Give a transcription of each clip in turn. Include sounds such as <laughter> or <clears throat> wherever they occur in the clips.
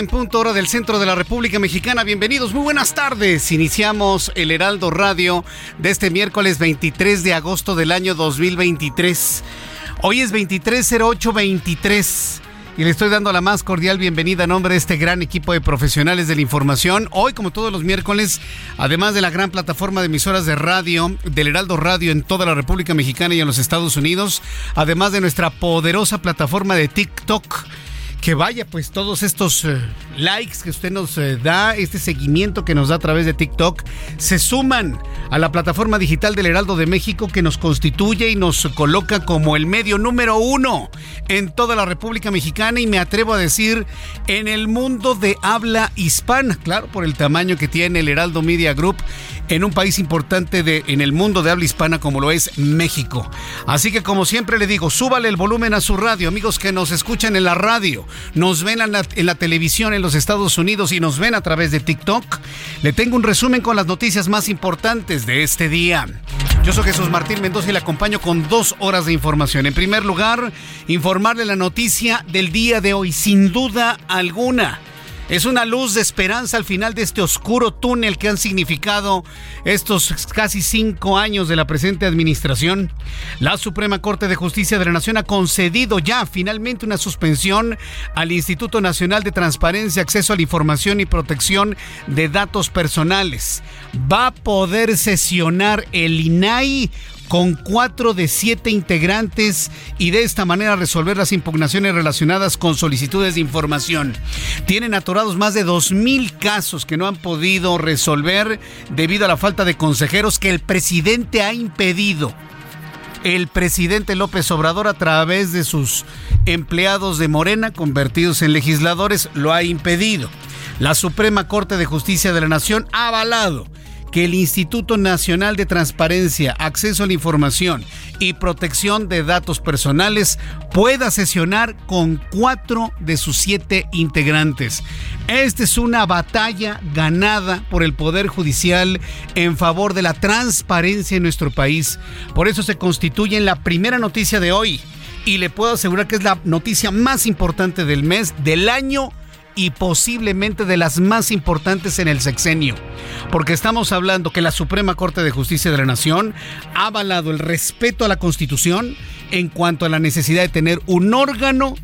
En punto hora del centro de la República Mexicana. Bienvenidos, muy buenas tardes. Iniciamos el Heraldo Radio de este miércoles 23 de agosto del año 2023. Hoy es 230823 y le estoy dando la más cordial bienvenida a nombre de este gran equipo de profesionales de la información. Hoy, como todos los miércoles, además de la gran plataforma de emisoras de radio, del Heraldo Radio en toda la República Mexicana y en los Estados Unidos, además de nuestra poderosa plataforma de TikTok que vaya pues todos estos eh, likes que usted nos eh, da, este seguimiento que nos da a través de TikTok, se suman a la plataforma digital del Heraldo de México que nos constituye y nos coloca como el medio número uno en toda la República Mexicana y me atrevo a decir en el mundo de habla hispana, claro, por el tamaño que tiene el Heraldo Media Group en un país importante de, en el mundo de habla hispana como lo es México. Así que como siempre le digo, súbale el volumen a su radio, amigos que nos escuchan en la radio, nos ven en la, en la televisión en los Estados Unidos y nos ven a través de TikTok. Le tengo un resumen con las noticias más importantes de este día. Yo soy Jesús Martín Mendoza y le acompaño con dos horas de información. En primer lugar, informarle la noticia del día de hoy, sin duda alguna. Es una luz de esperanza al final de este oscuro túnel que han significado estos casi cinco años de la presente administración. La Suprema Corte de Justicia de la Nación ha concedido ya finalmente una suspensión al Instituto Nacional de Transparencia, Acceso a la Información y Protección de Datos Personales. Va a poder sesionar el INAI con cuatro de siete integrantes y de esta manera resolver las impugnaciones relacionadas con solicitudes de información. Tienen atorados más de dos mil casos que no han podido resolver debido a la falta de consejeros que el presidente ha impedido. El presidente López Obrador a través de sus empleados de Morena convertidos en legisladores lo ha impedido. La Suprema Corte de Justicia de la Nación ha avalado que el Instituto Nacional de Transparencia, Acceso a la Información y Protección de Datos Personales pueda sesionar con cuatro de sus siete integrantes. Esta es una batalla ganada por el Poder Judicial en favor de la transparencia en nuestro país. Por eso se constituye en la primera noticia de hoy. Y le puedo asegurar que es la noticia más importante del mes, del año y posiblemente de las más importantes en el sexenio, porque estamos hablando que la Suprema Corte de Justicia de la Nación ha avalado el respeto a la Constitución en cuanto a la necesidad de tener un órgano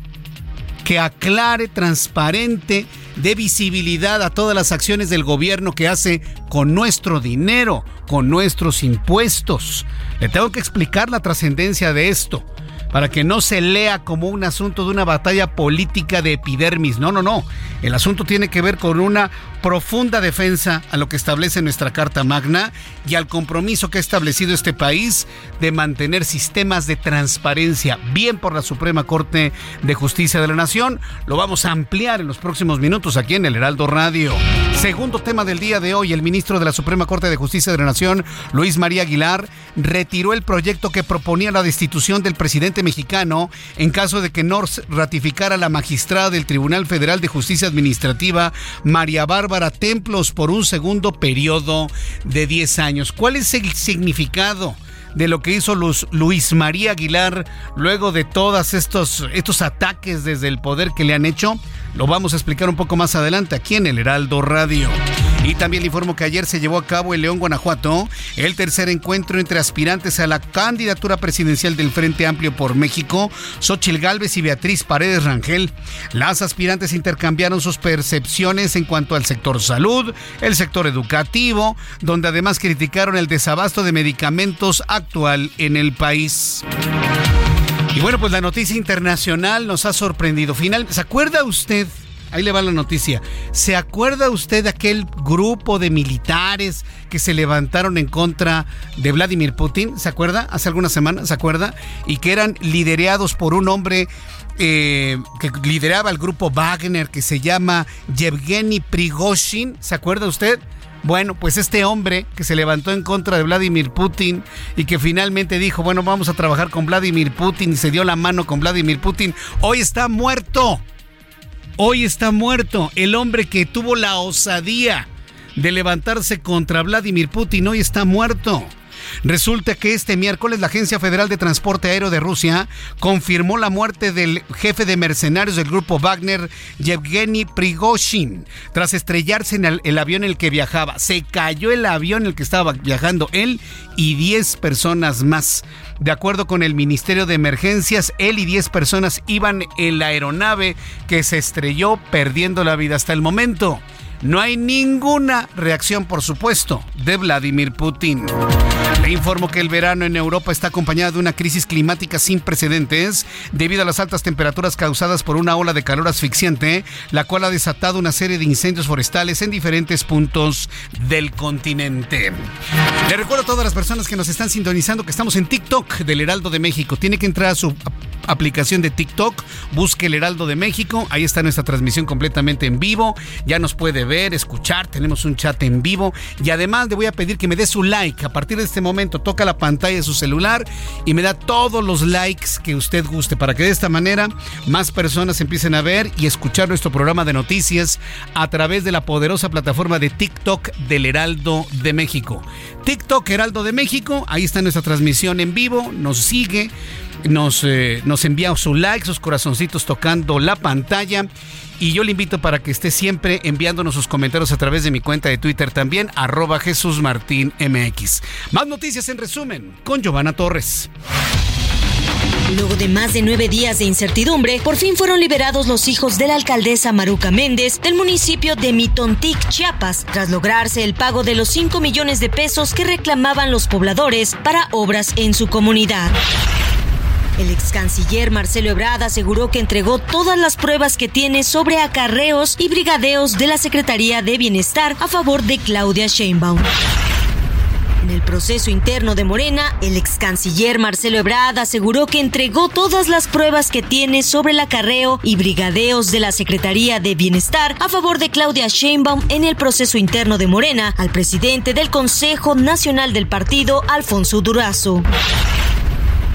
que aclare, transparente, dé visibilidad a todas las acciones del gobierno que hace con nuestro dinero, con nuestros impuestos. Le tengo que explicar la trascendencia de esto. Para que no se lea como un asunto de una batalla política de epidermis. No, no, no. El asunto tiene que ver con una profunda defensa a lo que establece nuestra Carta Magna y al compromiso que ha establecido este país de mantener sistemas de transparencia, bien por la Suprema Corte de Justicia de la Nación. Lo vamos a ampliar en los próximos minutos aquí en el Heraldo Radio. Segundo tema del día de hoy, el ministro de la Suprema Corte de Justicia de la Nación, Luis María Aguilar, retiró el proyecto que proponía la destitución del presidente mexicano en caso de que no ratificara la magistrada del Tribunal Federal de Justicia Administrativa, María Bárbara Templos, por un segundo periodo de 10 años. ¿Cuál es el significado? de lo que hizo Luis María Aguilar luego de todos estos, estos ataques desde el poder que le han hecho. Lo vamos a explicar un poco más adelante aquí en el Heraldo Radio. Y también le informo que ayer se llevó a cabo en León, Guanajuato, el tercer encuentro entre aspirantes a la candidatura presidencial del Frente Amplio por México, Xochil Gálvez y Beatriz Paredes Rangel. Las aspirantes intercambiaron sus percepciones en cuanto al sector salud, el sector educativo, donde además criticaron el desabasto de medicamentos actual en el país. Y bueno, pues la noticia internacional nos ha sorprendido. Final, ¿se acuerda usted? Ahí le va la noticia. ¿Se acuerda usted de aquel grupo de militares que se levantaron en contra de Vladimir Putin? ¿Se acuerda? Hace algunas semanas, ¿se acuerda? Y que eran liderados por un hombre eh, que lideraba el grupo Wagner que se llama Yevgeny Prigozhin. ¿Se acuerda usted? Bueno, pues este hombre que se levantó en contra de Vladimir Putin y que finalmente dijo, bueno, vamos a trabajar con Vladimir Putin y se dio la mano con Vladimir Putin, hoy está muerto. Hoy está muerto el hombre que tuvo la osadía de levantarse contra Vladimir Putin. Hoy está muerto. Resulta que este miércoles la Agencia Federal de Transporte Aéreo de Rusia confirmó la muerte del jefe de mercenarios del grupo Wagner, Yevgeny Prigozhin, tras estrellarse en el, avión en el que viajaba. Se cayó el avión en el que estaba viajando él y 10 personas más. De acuerdo con el Ministerio de Emergencias, él y 10 personas iban en la aeronave que se estrelló perdiendo la vida hasta el momento. No hay ninguna reacción, por supuesto, de Vladimir Putin. Le informo que el verano en Europa está acompañado de una crisis climática sin precedentes debido a las altas temperaturas causadas por una ola de calor asfixiante, la cual ha desatado una serie de incendios forestales en diferentes puntos del continente. Le recuerdo a todas las personas que nos están sintonizando que estamos en TikTok del Heraldo de México. Tiene que entrar a su aplicación de TikTok, busque el Heraldo de México, ahí está nuestra transmisión completamente en vivo, ya nos puede ver, escuchar, tenemos un chat en vivo y además le voy a pedir que me dé su like. A partir de este momento toca la pantalla de su celular y me da todos los likes que usted guste para que de esta manera más personas empiecen a ver y escuchar nuestro programa de noticias a través de la poderosa plataforma de TikTok del Heraldo de México. TikTok Heraldo de México, ahí está nuestra transmisión en vivo, nos sigue, nos, eh, nos envía su like, sus corazoncitos tocando la pantalla y yo le invito para que esté siempre enviándonos sus comentarios a través de mi cuenta de Twitter también, arroba Jesús Martín. Más noticias en resumen con Giovanna Torres. Luego de más de nueve días de incertidumbre, por fin fueron liberados los hijos de la alcaldesa Maruca Méndez del municipio de Mitontic, Chiapas, tras lograrse el pago de los 5 millones de pesos que reclamaban los pobladores para obras en su comunidad. El ex canciller Marcelo Ebrard aseguró que entregó todas las pruebas que tiene sobre acarreos y brigadeos de la Secretaría de Bienestar a favor de Claudia Sheinbaum. En el proceso interno de Morena, el ex canciller Marcelo Ebrard aseguró que entregó todas las pruebas que tiene sobre el acarreo y brigadeos de la Secretaría de Bienestar a favor de Claudia Sheinbaum en el proceso interno de Morena al presidente del Consejo Nacional del Partido, Alfonso Durazo.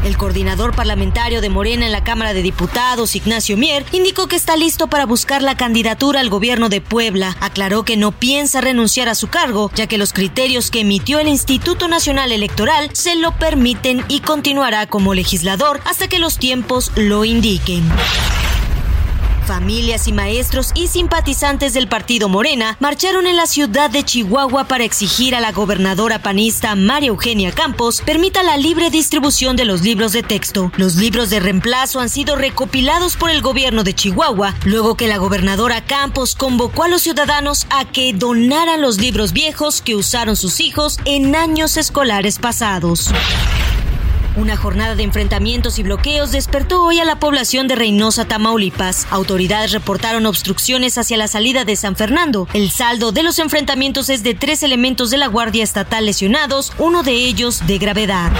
El coordinador parlamentario de Morena en la Cámara de Diputados, Ignacio Mier, indicó que está listo para buscar la candidatura al gobierno de Puebla. Aclaró que no piensa renunciar a su cargo, ya que los criterios que emitió el Instituto Nacional Electoral se lo permiten y continuará como legislador hasta que los tiempos lo indiquen. Familias y maestros y simpatizantes del partido Morena marcharon en la ciudad de Chihuahua para exigir a la gobernadora panista María Eugenia Campos permita la libre distribución de los libros de texto. Los libros de reemplazo han sido recopilados por el gobierno de Chihuahua, luego que la gobernadora Campos convocó a los ciudadanos a que donaran los libros viejos que usaron sus hijos en años escolares pasados. Una jornada de enfrentamientos y bloqueos despertó hoy a la población de Reynosa, Tamaulipas. Autoridades reportaron obstrucciones hacia la salida de San Fernando. El saldo de los enfrentamientos es de tres elementos de la Guardia Estatal lesionados, uno de ellos de gravedad.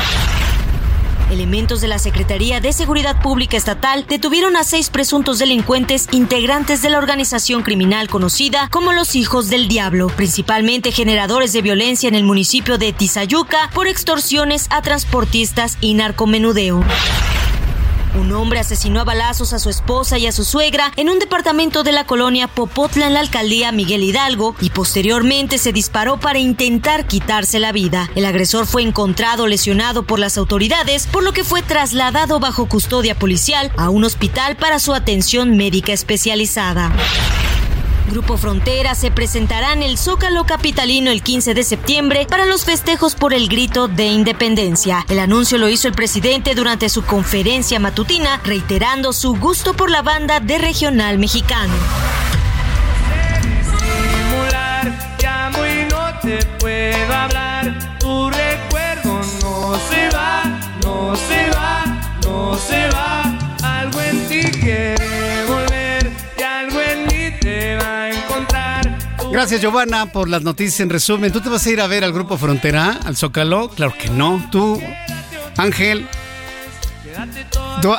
Elementos de la Secretaría de Seguridad Pública Estatal detuvieron a seis presuntos delincuentes integrantes de la organización criminal conocida como los Hijos del Diablo, principalmente generadores de violencia en el municipio de Tizayuca por extorsiones a transportistas y narcomenudeo. Un hombre asesinó a balazos a su esposa y a su suegra en un departamento de la colonia Popotla en la alcaldía Miguel Hidalgo y posteriormente se disparó para intentar quitarse la vida. El agresor fue encontrado lesionado por las autoridades, por lo que fue trasladado bajo custodia policial a un hospital para su atención médica especializada. Grupo Frontera se presentará en el Zócalo Capitalino el 15 de septiembre para los festejos por el grito de independencia. El anuncio lo hizo el presidente durante su conferencia matutina, reiterando su gusto por la banda de regional mexicano. Gracias, Giovanna, por las noticias en resumen. ¿Tú te vas a ir a ver al Grupo Frontera, al Zócalo? Claro que no. Tú, Ángel.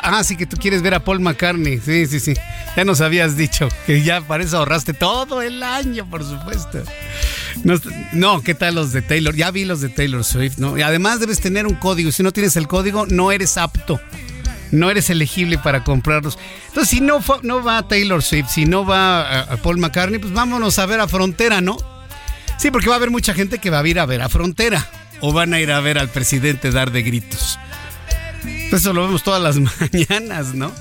ah, sí, que tú quieres ver a Paul McCartney. Sí, sí, sí. Ya nos habías dicho que ya para eso ahorraste todo el año, por supuesto. No, no, ¿qué tal los de Taylor? Ya vi los de Taylor Swift, ¿no? Y además debes tener un código. Si no tienes el código, no eres apto no eres elegible para comprarlos. Entonces, si no, no va Taylor Swift, si no va a Paul McCartney, pues vámonos a ver a Frontera, ¿no? Sí, porque va a haber mucha gente que va a ir a ver a Frontera o van a ir a ver al presidente dar de gritos. Eso lo vemos todas las <laughs> mañanas, ¿no?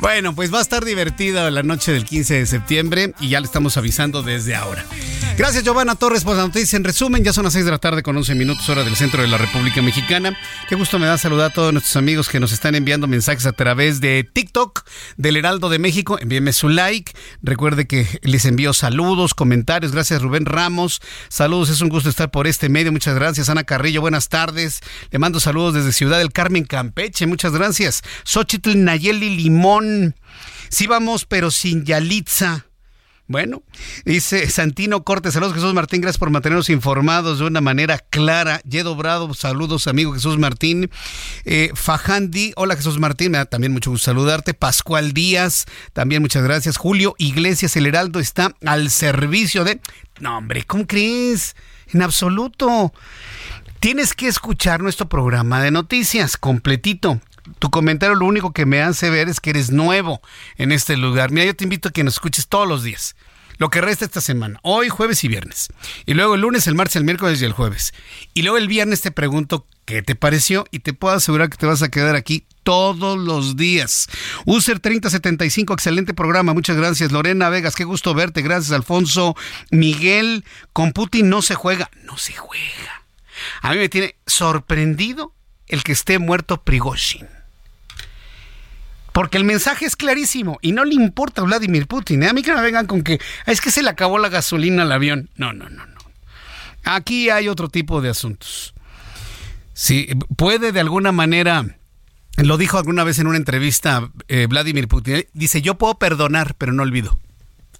Bueno, pues va a estar divertida la noche del 15 de septiembre y ya le estamos avisando desde ahora. Gracias, Giovanna Torres, por la noticia. En resumen, ya son las 6 de la tarde con 11 minutos, hora del centro de la República Mexicana. Qué gusto me da saludar a todos nuestros amigos que nos están enviando mensajes a través de TikTok del Heraldo de México. Envíenme su like. Recuerde que les envío saludos, comentarios. Gracias, Rubén Ramos. Saludos, es un gusto estar por este medio. Muchas gracias, Ana Carrillo. Buenas tardes. Le mando saludos desde Ciudad del Carmen, Campeche. Muchas gracias. Xochitl Nayeli Limón. Sí vamos, pero sin Yalitza. Bueno, dice Santino Cortes, saludos Jesús Martín, gracias por mantenernos informados de una manera clara. Yedo Brado, saludos amigo Jesús Martín. Eh, Fajandi, hola Jesús Martín, me da también mucho gusto saludarte. Pascual Díaz, también muchas gracias. Julio Iglesias, el Heraldo está al servicio de... No hombre, ¿cómo crees? En absoluto. Tienes que escuchar nuestro programa de noticias completito tu comentario lo único que me hace ver es que eres nuevo en este lugar. Mira, yo te invito a que nos escuches todos los días. Lo que resta esta semana, hoy, jueves y viernes. Y luego el lunes, el martes, el miércoles y el jueves. Y luego el viernes te pregunto qué te pareció y te puedo asegurar que te vas a quedar aquí todos los días. User 3075, excelente programa. Muchas gracias. Lorena Vegas, qué gusto verte. Gracias, Alfonso. Miguel, con Putin no se juega. No se juega. A mí me tiene sorprendido el que esté muerto Prigozhin. Porque el mensaje es clarísimo y no le importa a Vladimir Putin. ¿eh? A mí que me vengan con que es que se le acabó la gasolina al avión. No, no, no, no. Aquí hay otro tipo de asuntos. Sí, puede de alguna manera, lo dijo alguna vez en una entrevista eh, Vladimir Putin, dice, yo puedo perdonar, pero no olvido.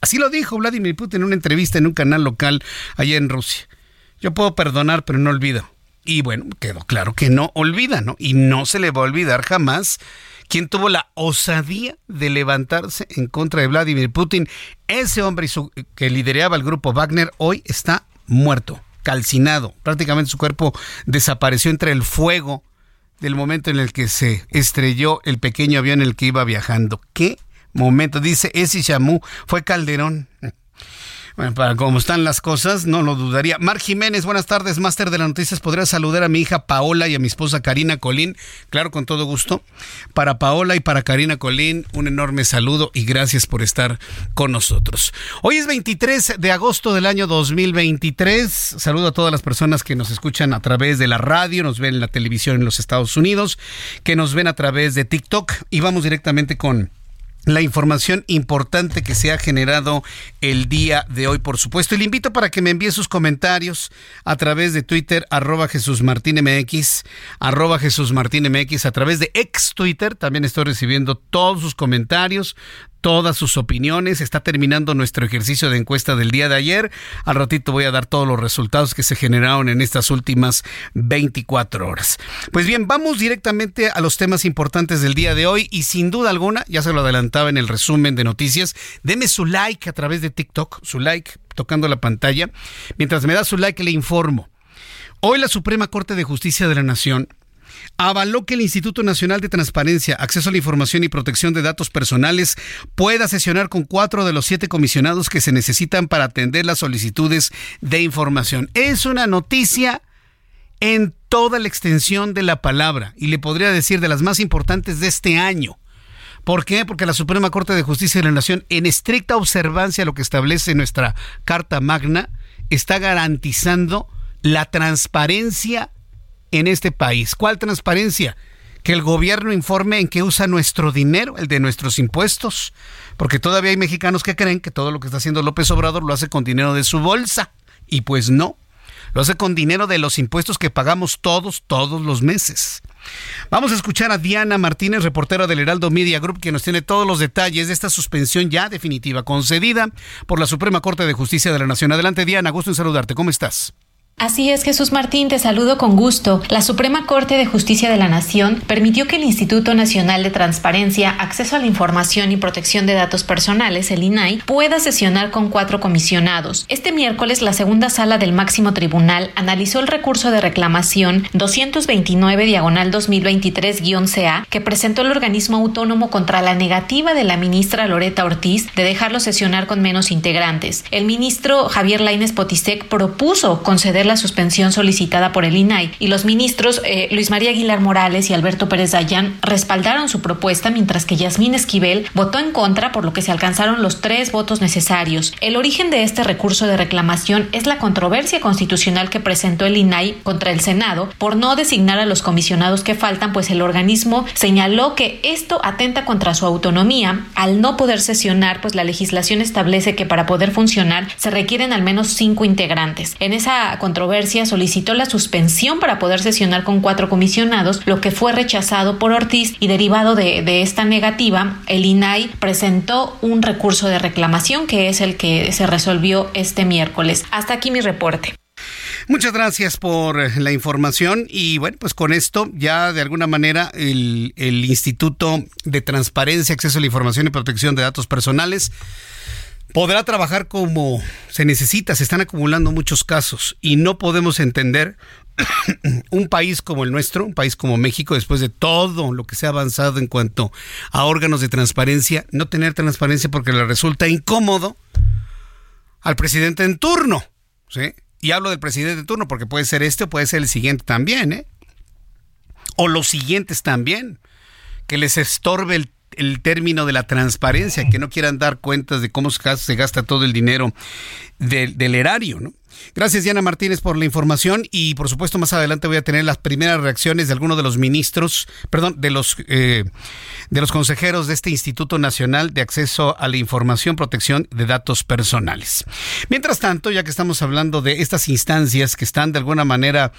Así lo dijo Vladimir Putin en una entrevista en un canal local allá en Rusia. Yo puedo perdonar, pero no olvido. Y bueno, quedó claro que no olvida, ¿no? Y no se le va a olvidar jamás quien tuvo la osadía de levantarse en contra de Vladimir Putin. Ese hombre que lideraba el grupo Wagner hoy está muerto, calcinado. Prácticamente su cuerpo desapareció entre el fuego del momento en el que se estrelló el pequeño avión en el que iba viajando. ¿Qué momento? Dice ese Shamu, fue Calderón. Bueno, para cómo están las cosas, no lo dudaría. Mar Jiménez, buenas tardes, máster de las noticias. ¿Podría saludar a mi hija Paola y a mi esposa Karina Colín? Claro, con todo gusto. Para Paola y para Karina Colín, un enorme saludo y gracias por estar con nosotros. Hoy es 23 de agosto del año 2023. Saludo a todas las personas que nos escuchan a través de la radio, nos ven en la televisión en los Estados Unidos, que nos ven a través de TikTok y vamos directamente con la información importante que se ha generado el día de hoy, por supuesto. Y le invito para que me envíe sus comentarios a través de Twitter, arroba Jesús Martín MX, arroba Jesús Martín MX, a través de ex Twitter. También estoy recibiendo todos sus comentarios, todas sus opiniones. Está terminando nuestro ejercicio de encuesta del día de ayer. Al ratito voy a dar todos los resultados que se generaron en estas últimas 24 horas. Pues bien, vamos directamente a los temas importantes del día de hoy y sin duda alguna, ya se lo adelantaba en el resumen de noticias, deme su like a través de TikTok, su like tocando la pantalla. Mientras me da su like le informo. Hoy la Suprema Corte de Justicia de la Nación avaló que el Instituto Nacional de Transparencia, Acceso a la Información y Protección de Datos Personales pueda sesionar con cuatro de los siete comisionados que se necesitan para atender las solicitudes de información. Es una noticia en toda la extensión de la palabra y le podría decir de las más importantes de este año. ¿Por qué? Porque la Suprema Corte de Justicia de la Nación, en estricta observancia a lo que establece nuestra Carta Magna, está garantizando la transparencia en este país. ¿Cuál transparencia? Que el gobierno informe en qué usa nuestro dinero, el de nuestros impuestos, porque todavía hay mexicanos que creen que todo lo que está haciendo López Obrador lo hace con dinero de su bolsa. Y pues no, lo hace con dinero de los impuestos que pagamos todos, todos los meses. Vamos a escuchar a Diana Martínez, reportera del Heraldo Media Group, que nos tiene todos los detalles de esta suspensión ya definitiva, concedida por la Suprema Corte de Justicia de la Nación. Adelante, Diana, gusto en saludarte. ¿Cómo estás? Así es, Jesús Martín, te saludo con gusto. La Suprema Corte de Justicia de la Nación permitió que el Instituto Nacional de Transparencia, Acceso a la Información y Protección de Datos Personales, el INAI, pueda sesionar con cuatro comisionados. Este miércoles, la segunda sala del máximo tribunal analizó el recurso de reclamación 229 diagonal 2023-CA que presentó el organismo autónomo contra la negativa de la ministra Loreta Ortiz de dejarlo sesionar con menos integrantes. El ministro Javier Laines Potisek propuso conceder la suspensión solicitada por el INAI y los ministros eh, Luis María Aguilar Morales y Alberto Pérez Dayán respaldaron su propuesta mientras que Yasmín Esquivel votó en contra por lo que se alcanzaron los tres votos necesarios. El origen de este recurso de reclamación es la controversia constitucional que presentó el INAI contra el Senado por no designar a los comisionados que faltan, pues el organismo señaló que esto atenta contra su autonomía al no poder sesionar, pues la legislación establece que para poder funcionar se requieren al menos cinco integrantes. En esa controversia solicitó la suspensión para poder sesionar con cuatro comisionados, lo que fue rechazado por Ortiz y derivado de, esta negativa, el INAI presentó un recurso de reclamación que es el que se resolvió este miércoles. Hasta aquí mi reporte. Muchas gracias por la información y bueno, pues con esto ya de alguna manera el, Instituto de Transparencia, Acceso a la Información y Protección de Datos Personales podrá trabajar como se necesita. Se están acumulando muchos casos y no podemos entender <clears throat> un país como el nuestro, un país como México, después de todo lo que se ha avanzado en cuanto a órganos de transparencia, no tener transparencia porque le resulta incómodo al presidente en turno. ¿sí? Y hablo del presidente en turno porque puede ser este o puede ser el siguiente también, ¿eh? O los siguientes también. Que les estorbe el el término de la transparencia, que no quieran dar cuentas de cómo se gasta todo el dinero del, del erario, ¿no? Gracias Diana Martínez por la información y por supuesto más adelante voy a tener las primeras reacciones de algunos de los ministros, perdón, de los eh, de los consejeros de este Instituto Nacional de Acceso a la Información, Protección de Datos Personales. Mientras tanto, ya que estamos hablando de estas instancias que están de alguna manera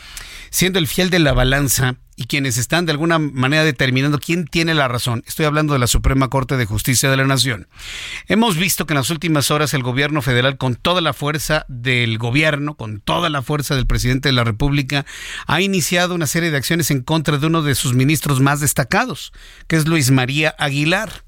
siendo el fiel de la balanza y quienes están de alguna manera determinando quién tiene la razón. Estoy hablando de la Suprema Corte de Justicia de la Nación. Hemos visto que en las últimas horas el gobierno federal, con toda la fuerza del gobierno, con toda la fuerza del presidente de la República, ha iniciado una serie de acciones en contra de uno de sus ministros más destacados, que es Luis María Aguilar.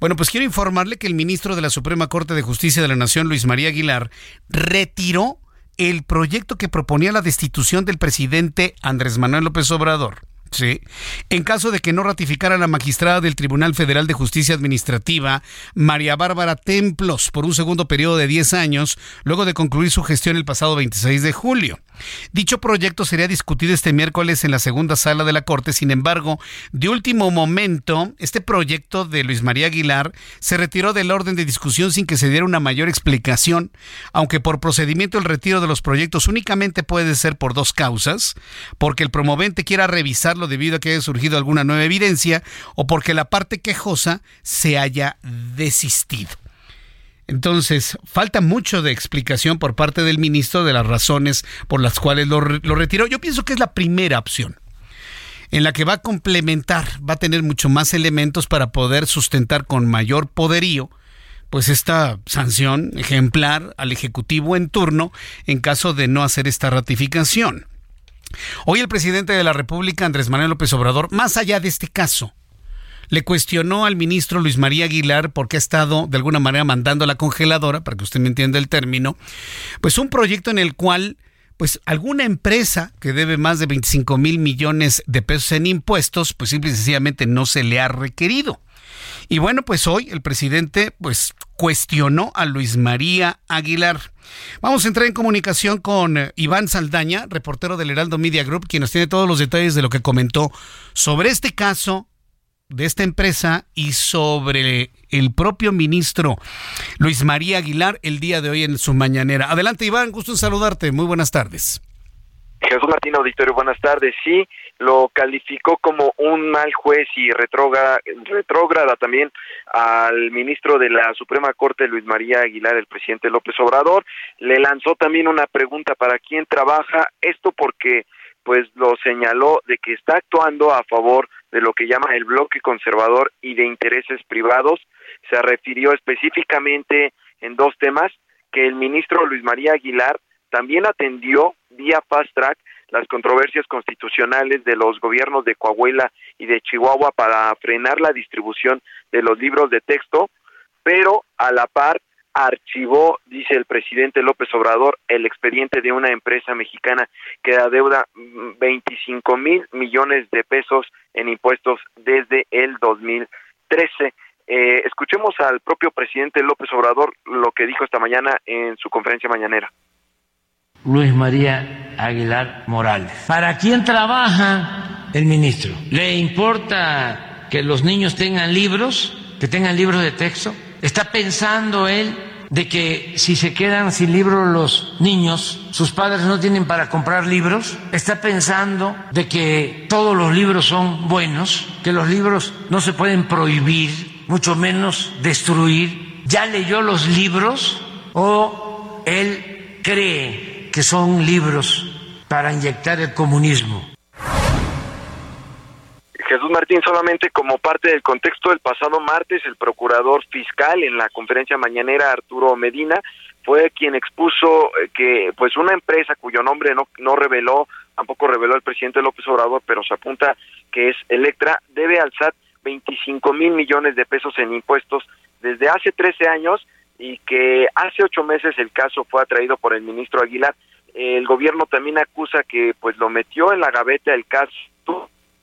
Bueno, pues quiero informarle que el ministro de la Suprema Corte de Justicia de la Nación, Luis María Aguilar, retiró el proyecto que proponía la destitución del presidente Andrés Manuel López Obrador. Sí. En caso de que no ratificara la magistrada del Tribunal Federal de Justicia Administrativa, María Bárbara Templos, por un segundo periodo de 10 años, luego de concluir su gestión el pasado 26 de julio. Dicho proyecto sería discutido este miércoles en la segunda sala de la Corte. Sin embargo, de último momento, este proyecto de Luis María Aguilar se retiró del orden de discusión sin que se diera una mayor explicación, aunque por procedimiento el retiro de los proyectos únicamente puede ser por dos causas, porque el promovente quiera revisarlo debido a que haya surgido alguna nueva evidencia o porque la parte quejosa se haya desistido. Entonces, falta mucho de explicación por parte del ministro de las razones por las cuales lo, retiró. Yo pienso que es la primera opción en la que va a complementar, va a tener mucho más elementos para poder sustentar con mayor poderío pues esta sanción ejemplar al Ejecutivo en turno en caso de no hacer esta ratificación. Hoy el presidente de la República, Andrés Manuel López Obrador, más allá de este caso, le cuestionó al ministro Luis María Aguilar porque ha estado de alguna manera mandando a la congeladora, para que usted me entienda el término, pues un proyecto en el cual pues alguna empresa que debe más de 25 mil millones de pesos en impuestos, pues simple y sencillamente no se le ha requerido. Y bueno, pues hoy el presidente pues cuestionó a Luis María Aguilar. Vamos a entrar en comunicación con eh, Iván Saldaña, reportero del Heraldo Media Group, quien nos tiene todos los detalles de lo que comentó sobre este caso de esta empresa y sobre el propio ministro Luis María Aguilar el día de hoy en su mañanera. Adelante, Iván, gusto en saludarte. Muy buenas tardes. Jesús Martín Auditorio, buenas tardes. Sí, lo calificó como un mal juez y retrógrada, también al ministro de la Suprema Corte, Luis María Aguilar, el presidente López Obrador. Le lanzó también una pregunta para quién trabaja. Esto porque pues lo señaló de que está actuando a favor de lo que llama el bloque conservador y de intereses privados. Se refirió específicamente en dos temas que el ministro Luis María Aguilar también atendió vía fast track las controversias constitucionales de los gobiernos de Coahuila y de Chihuahua para frenar la distribución de los libros de texto, pero a la par archivó, dice el presidente López Obrador, el expediente de una empresa mexicana que adeuda 25 mil millones de pesos en impuestos desde el 2013. Eh, escuchemos al propio presidente López Obrador lo que dijo esta mañana en su conferencia mañanera. Luis María Aguilar Morales. ¿Para quién trabaja el ministro? ¿Le importa que los niños tengan libros, que tengan libros de texto? ¿Está pensando él de que si se quedan sin libros los niños, sus padres no tienen para comprar libros? ¿Está pensando de que todos los libros son buenos, que los libros no se pueden prohibir, mucho menos destruir? ¿Ya leyó los libros o él cree que son libros para inyectar el comunismo? Jesús Martín, solamente como parte del contexto, el pasado martes el procurador fiscal en la conferencia mañanera, Arturo Medina, fue quien expuso eh, que pues una empresa cuyo nombre no, no reveló, tampoco reveló el presidente López Obrador, pero se apunta que es Electra, debe al SAT 25 mil millones de pesos en impuestos desde hace 13 años y que hace ocho meses el caso fue atraído por el ministro Aguilar. El gobierno también acusa que pues lo metió en la gaveta el caso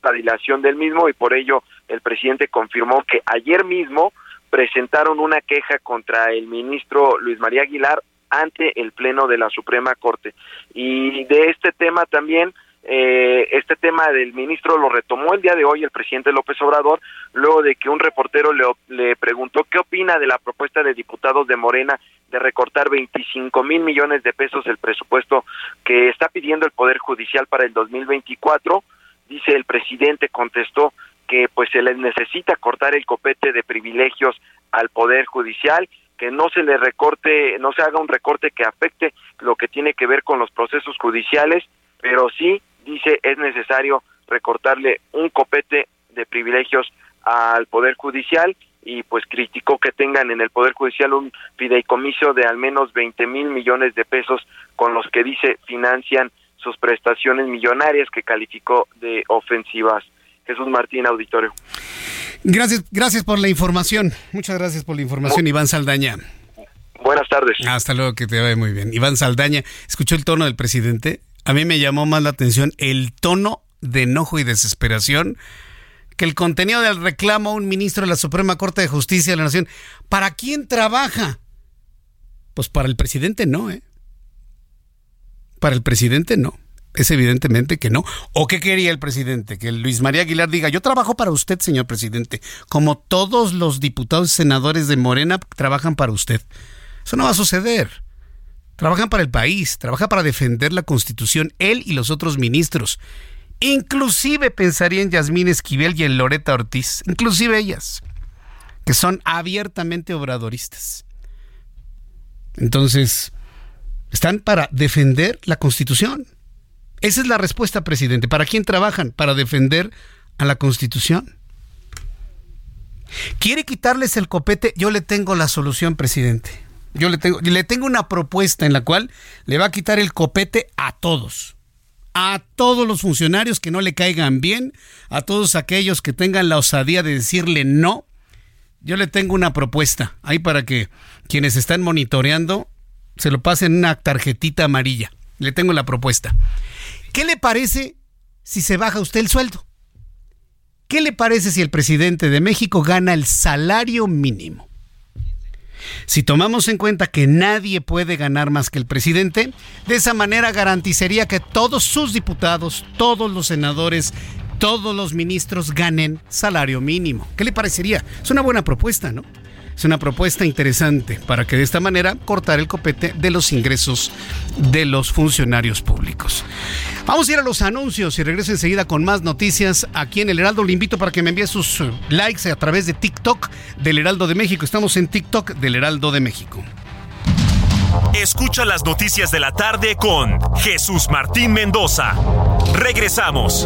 la dilación del mismo y por ello el presidente confirmó que ayer mismo presentaron una queja contra el ministro Luis María Aguilar ante el Pleno de la Suprema Corte. Y de este tema también, eh, este tema del ministro lo retomó el día de hoy el presidente López Obrador, luego de que un reportero le, le preguntó qué opina de la propuesta de diputados de Morena de recortar 25 mil millones de pesos el presupuesto que está pidiendo el Poder Judicial para el 2024 dice el presidente, contestó que pues se les necesita cortar el copete de privilegios al Poder Judicial, que no se le recorte, no se haga un recorte que afecte lo que tiene que ver con los procesos judiciales, pero sí, dice, es necesario recortarle un copete de privilegios al Poder Judicial y pues criticó que tengan en el Poder Judicial un fideicomiso de al menos 20 mil millones de pesos con los que dice financian sus prestaciones millonarias que calificó de ofensivas. Jesús Martín, auditorio. Gracias, gracias por la información. Muchas gracias por la información, Iván Saldaña. Buenas tardes. Hasta luego, que te vaya muy bien. Iván Saldaña, ¿escuchó el tono del presidente? A mí me llamó más la atención el tono de enojo y desesperación que el contenido del reclamo a un ministro de la Suprema Corte de Justicia de la Nación. ¿Para quién trabaja? Pues para el presidente no, ¿eh? Para el presidente no. Es evidentemente que no. ¿O qué quería el presidente? Que Luis María Aguilar diga, yo trabajo para usted, señor presidente, como todos los diputados y senadores de Morena trabajan para usted. Eso no va a suceder. Trabajan para el país, trabaja para defender la constitución, él y los otros ministros. Inclusive pensaría en Yasmín Esquivel y en Loreta Ortiz, inclusive ellas, que son abiertamente obradoristas. Entonces, están para defender la constitución. Esa es la respuesta, presidente. ¿Para quién trabajan? Para defender a la Constitución. ¿Quiere quitarles el copete? Yo le tengo la solución, presidente. Yo le tengo, le tengo una propuesta en la cual le va a quitar el copete a todos. A todos los funcionarios que no le caigan bien, a todos aquellos que tengan la osadía de decirle no. Yo le tengo una propuesta ahí para que quienes están monitoreando se lo pasen en una tarjetita amarilla. Le tengo la propuesta. ¿Qué le parece si se baja usted el sueldo? ¿Qué le parece si el presidente de México gana el salario mínimo? Si tomamos en cuenta que nadie puede ganar más que el presidente, de esa manera garantizaría que todos sus diputados, todos los senadores, todos los ministros ganen salario mínimo. ¿Qué le parecería? Es una buena propuesta, ¿no? Es una propuesta interesante para que de esta manera cortar el copete de los ingresos de los funcionarios públicos. Vamos a ir a los anuncios y regreso enseguida con más noticias aquí en El Heraldo. Le invito para que me envíe sus eh, likes a través de TikTok del Heraldo de México. Estamos en TikTok del Heraldo de México. Escucha las noticias de la tarde con Jesús Martín Mendoza. Regresamos.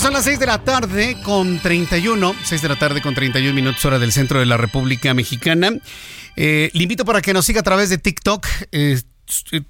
son las 6 de la tarde con 31, 6 de la tarde con 31 minutos hora del centro de la República Mexicana. Eh, le invito para que nos siga a través de TikTok. Eh,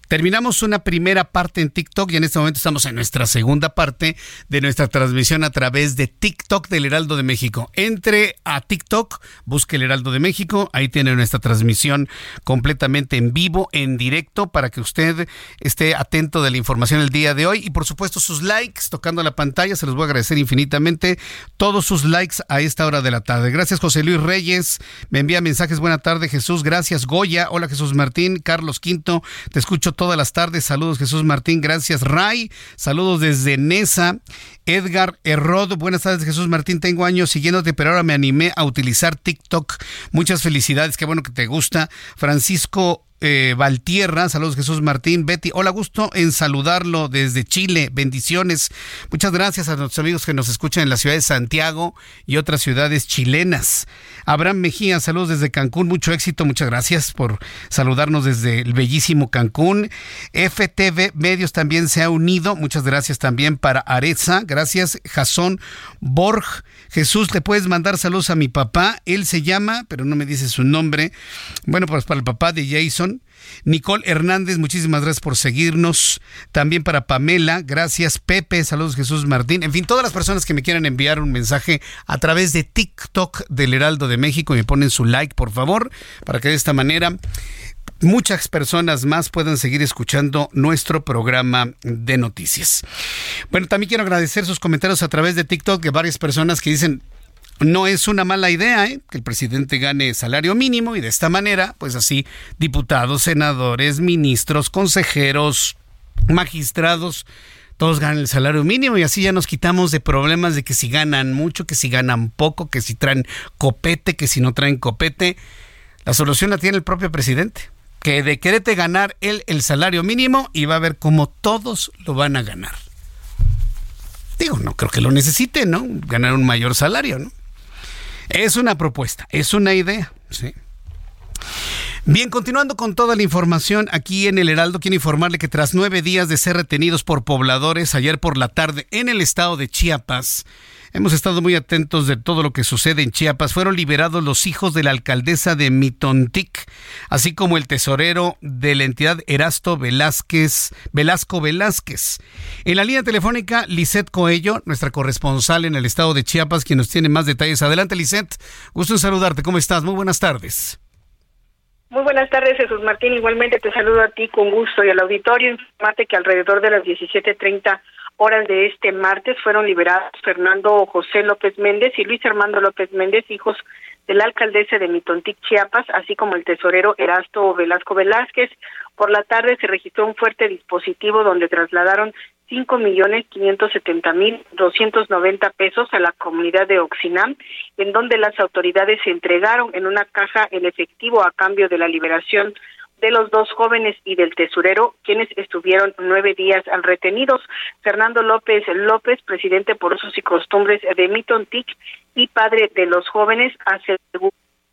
terminamos una primera parte en TikTok y en este momento estamos en nuestra segunda parte de nuestra transmisión a través de TikTok del Heraldo de México. Entre a TikTok, busque el Heraldo de México, ahí tiene nuestra transmisión completamente en vivo, en directo, para que usted esté atento de la información el día de hoy. Y por supuesto sus likes tocando la pantalla, se los voy a agradecer infinitamente. Todos sus likes a esta hora de la tarde. Gracias José Luis Reyes, me envía mensajes, buena tarde Jesús, gracias Goya, hola Jesús Martín, Carlos Quinto, te escucho todas las tardes. Saludos, Jesús Martín. Gracias, Ray. Saludos desde Nesa. Edgar Herrod. Buenas tardes, Jesús Martín. Tengo años siguiéndote, pero ahora me animé a utilizar TikTok. Muchas felicidades. Qué bueno que te gusta. Francisco eh, Valtierra, saludos Jesús Martín, Betty, hola, gusto en saludarlo desde Chile, bendiciones. Muchas gracias a nuestros amigos que nos escuchan en la ciudad de Santiago y otras ciudades chilenas. Abraham Mejía, saludos desde Cancún, mucho éxito, muchas gracias por saludarnos desde el bellísimo Cancún. FTV Medios también se ha unido, muchas gracias también para Areza, gracias Jason Borg. Jesús, le puedes mandar saludos a mi papá, él se llama, pero no me dice su nombre. Bueno, pues para el papá de Jason. Nicole Hernández, muchísimas gracias por seguirnos. También para Pamela, gracias. Pepe, saludos Jesús Martín. En fin, todas las personas que me quieran enviar un mensaje a través de TikTok del Heraldo de México, me ponen su like, por favor, para que de esta manera muchas personas más puedan seguir escuchando nuestro programa de noticias. Bueno, también quiero agradecer sus comentarios a través de TikTok de varias personas que dicen, no es una mala idea ¿eh? que el presidente gane salario mínimo y de esta manera, pues así, diputados, senadores, ministros, consejeros, magistrados, todos ganan el salario mínimo y así ya nos quitamos de problemas de que si ganan mucho, que si ganan poco, que si traen copete, que si no traen copete. La solución la tiene el propio presidente que decrete ganar él el salario mínimo y va a ver cómo todos lo van a ganar. Digo, no creo que lo necesite, ¿no? Ganar un mayor salario, ¿no? Es una propuesta, es una idea, sí. Bien, continuando con toda la información, aquí en el Heraldo quiero informarle que tras nueve días de ser retenidos por pobladores ayer por la tarde en el estado de Chiapas, Hemos estado muy atentos de todo lo que sucede en Chiapas. Fueron liberados los hijos de la alcaldesa de Mitontic, así como el tesorero de la entidad Erasto Velázquez, Velasco Velázquez. En la línea telefónica, Lisette Coello, nuestra corresponsal en el estado de Chiapas, quien nos tiene más detalles. Adelante, Lisette. Gusto en saludarte. ¿Cómo estás? Muy buenas tardes. Muy buenas tardes, Jesús Martín. Igualmente te saludo a ti con gusto y al auditorio. Informarte que alrededor de las 17.30 horas de este martes fueron liberados Fernando José López Méndez y Luis Armando López Méndez, hijos de la alcaldesa de Mitontic, Chiapas, así como el tesorero Erasto Velasco Velázquez. Por la tarde se registró un fuerte dispositivo donde trasladaron cinco millones quinientos setenta mil doscientos noventa pesos a la comunidad de Oxinam, en donde las autoridades entregaron en una caja el efectivo a cambio de la liberación de los dos jóvenes y del tesorero, quienes estuvieron nueve días retenidos. Fernando López López, presidente por usos y costumbres de Mitontic y padre de los jóvenes, aseguró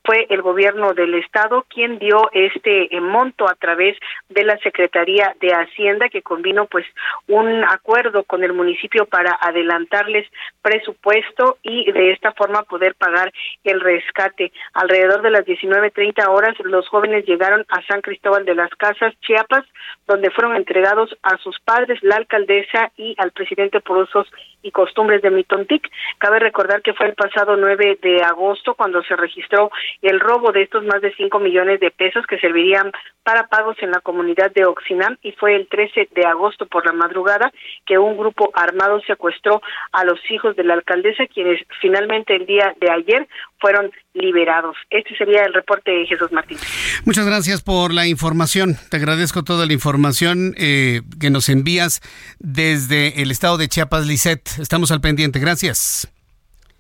fue el gobierno del estado quien dio este eh, monto a través de la Secretaría de Hacienda que convino pues un acuerdo con el municipio para adelantarles presupuesto y de esta forma poder pagar el rescate. Alrededor de las 19:30 horas los jóvenes llegaron a San Cristóbal de las Casas, Chiapas, donde fueron entregados a sus padres, la alcaldesa y al presidente por usos y costumbres de Mitontic. Cabe recordar que fue el pasado 9 de agosto cuando se registró el robo de estos más de 5 millones de pesos que servirían para pagos en la comunidad de Oxinam y fue el 13 de agosto por la madrugada que un grupo armado secuestró a los hijos de la alcaldesa quienes finalmente el día de ayer fueron liberados. Este sería el reporte de Jesús Martín. Muchas gracias por la información. Te agradezco toda la información eh, que nos envías desde el estado de Chiapas, Lisset. Estamos al pendiente. Gracias.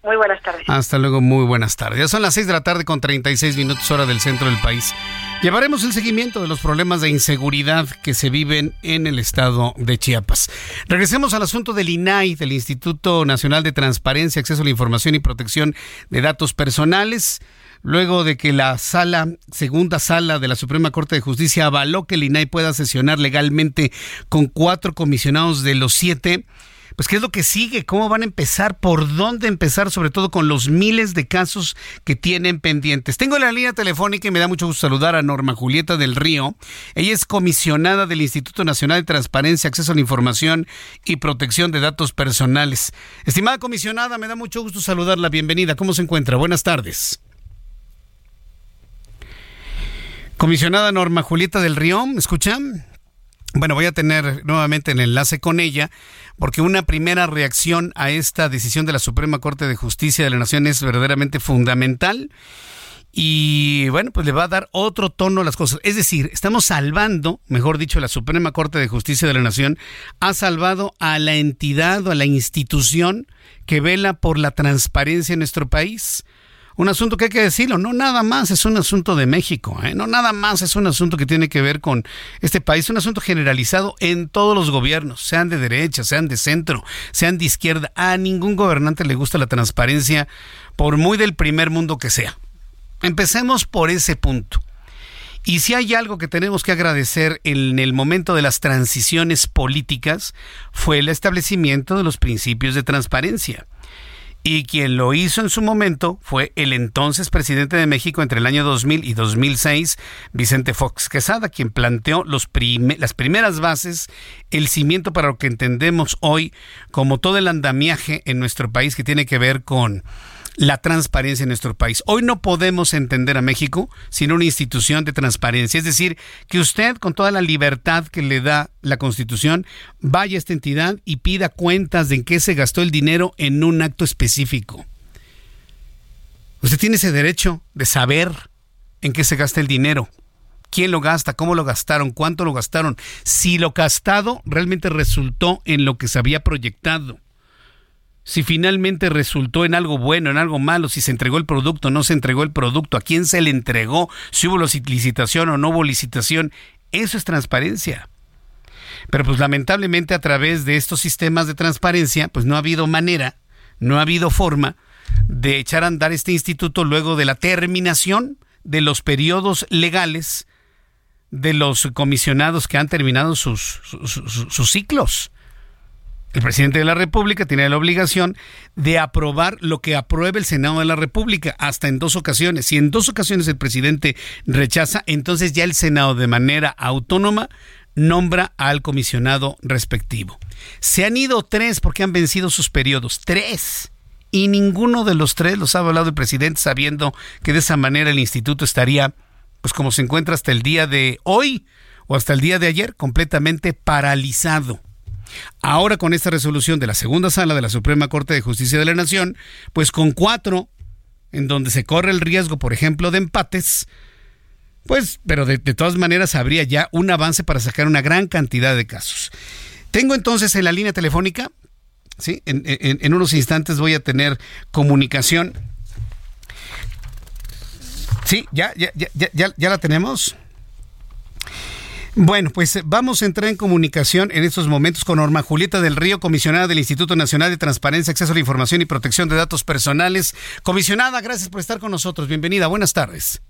Muy buenas tardes. Hasta luego, muy buenas tardes. Ya son las 6 de la tarde con 36 minutos hora del centro del país. Llevaremos el seguimiento de los problemas de inseguridad que se viven en el estado de Chiapas. Regresemos al asunto del INAI, del Instituto Nacional de Transparencia, Acceso a la Información y Protección de Datos Personales. Luego de que la sala, segunda sala de la Suprema Corte de Justicia avaló que el INAI pueda sesionar legalmente con cuatro comisionados de los siete, pues qué es lo que sigue, cómo van a empezar, por dónde empezar, sobre todo con los miles de casos que tienen pendientes. Tengo la línea telefónica y me da mucho gusto saludar a Norma Julieta del Río. Ella es comisionada del Instituto Nacional de Transparencia, Acceso a la Información y Protección de Datos Personales. Estimada comisionada, me da mucho gusto saludarla. Bienvenida. ¿Cómo se encuentra? Buenas tardes. Comisionada Norma Julieta del Río, ¿me escuchan? Bueno, voy a tener nuevamente el enlace con ella, porque una primera reacción a esta decisión de la Suprema Corte de Justicia de la Nación es verdaderamente fundamental. Y bueno, pues le va a dar otro tono a las cosas. Es decir, estamos salvando, mejor dicho, la Suprema Corte de Justicia de la Nación ha salvado a la entidad o a la institución que vela por la transparencia en nuestro país un asunto que hay que decirlo, no nada más es un asunto de México, ¿eh? no nada más es un asunto que tiene que ver con este país, un asunto generalizado en todos los gobiernos, sean de derecha, sean de centro, sean de izquierda, a ningún gobernante le gusta la transparencia, por muy del primer mundo que sea. Empecemos por ese punto. Y si hay algo que tenemos que agradecer en el momento de las transiciones políticas, fue el establecimiento de los principios de transparencia. Y quien lo hizo en su momento fue el entonces presidente de México entre el año 2000 y 2006, Vicente Fox Quesada, quien planteó los las primeras bases, el cimiento para lo que entendemos hoy como todo el andamiaje en nuestro país que tiene que ver con la transparencia en nuestro país. Hoy no podemos entender a México sin una institución de transparencia. Es decir, que usted, con toda la libertad que le da la Constitución, vaya a esta entidad y pida cuentas de en qué se gastó el dinero en un acto específico. Usted tiene ese derecho de saber en qué se gasta el dinero quién lo gasta, cómo lo gastaron, cuánto lo gastaron, si lo gastado realmente resultó en lo que se había proyectado si finalmente resultó en algo bueno, en algo malo, si se entregó el producto, no se entregó el producto, a quién se le entregó, si hubo licitación o no hubo licitación, eso es transparencia. Pero pues lamentablemente a través de estos sistemas de transparencia, pues no ha habido manera, no ha habido forma de echar a andar este instituto luego de la terminación de los periodos legales de los comisionados que han terminado sus, sus ciclos. El presidente de la República tiene la obligación de aprobar lo que apruebe el Senado de la República, hasta en dos ocasiones. Si en dos ocasiones el presidente rechaza, entonces ya el Senado de manera autónoma nombra al comisionado respectivo. Se han ido tres porque han vencido sus periodos. Tres. Y ninguno de los tres los ha hablado el presidente sabiendo que de esa manera el instituto estaría, pues como se encuentra hasta el día de hoy o hasta el día de ayer, completamente paralizado. Ahora con esta resolución de la segunda sala de la Suprema Corte de Justicia de la Nación, pues con cuatro, en donde se corre el riesgo, por ejemplo, de empates, pues, pero de, todas maneras habría ya un avance para sacar una gran cantidad de casos. Tengo entonces en la línea telefónica, ¿sí? En, unos instantes voy a tener comunicación. Sí, ya, ya, ya, ya, ya la tenemos. Bueno, pues eh, vamos a entrar en comunicación en estos momentos con Norma Julieta del Río, comisionada del Instituto Nacional de Transparencia, Acceso a la Información y Protección de Datos Personales. Comisionada, gracias por estar con nosotros. Bienvenida, buenas tardes.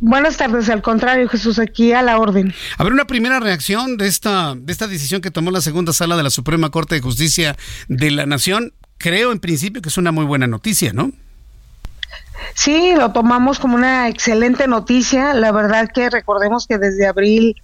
Buenas tardes, al contrario, Jesús, aquí a la orden. A ver, una primera reacción de esta, de esta decisión que tomó la segunda sala de la Suprema Corte de Justicia de la Nación. Creo en principio que es una muy buena noticia, ¿no? Sí, lo tomamos como una excelente noticia. La verdad que recordemos que desde abril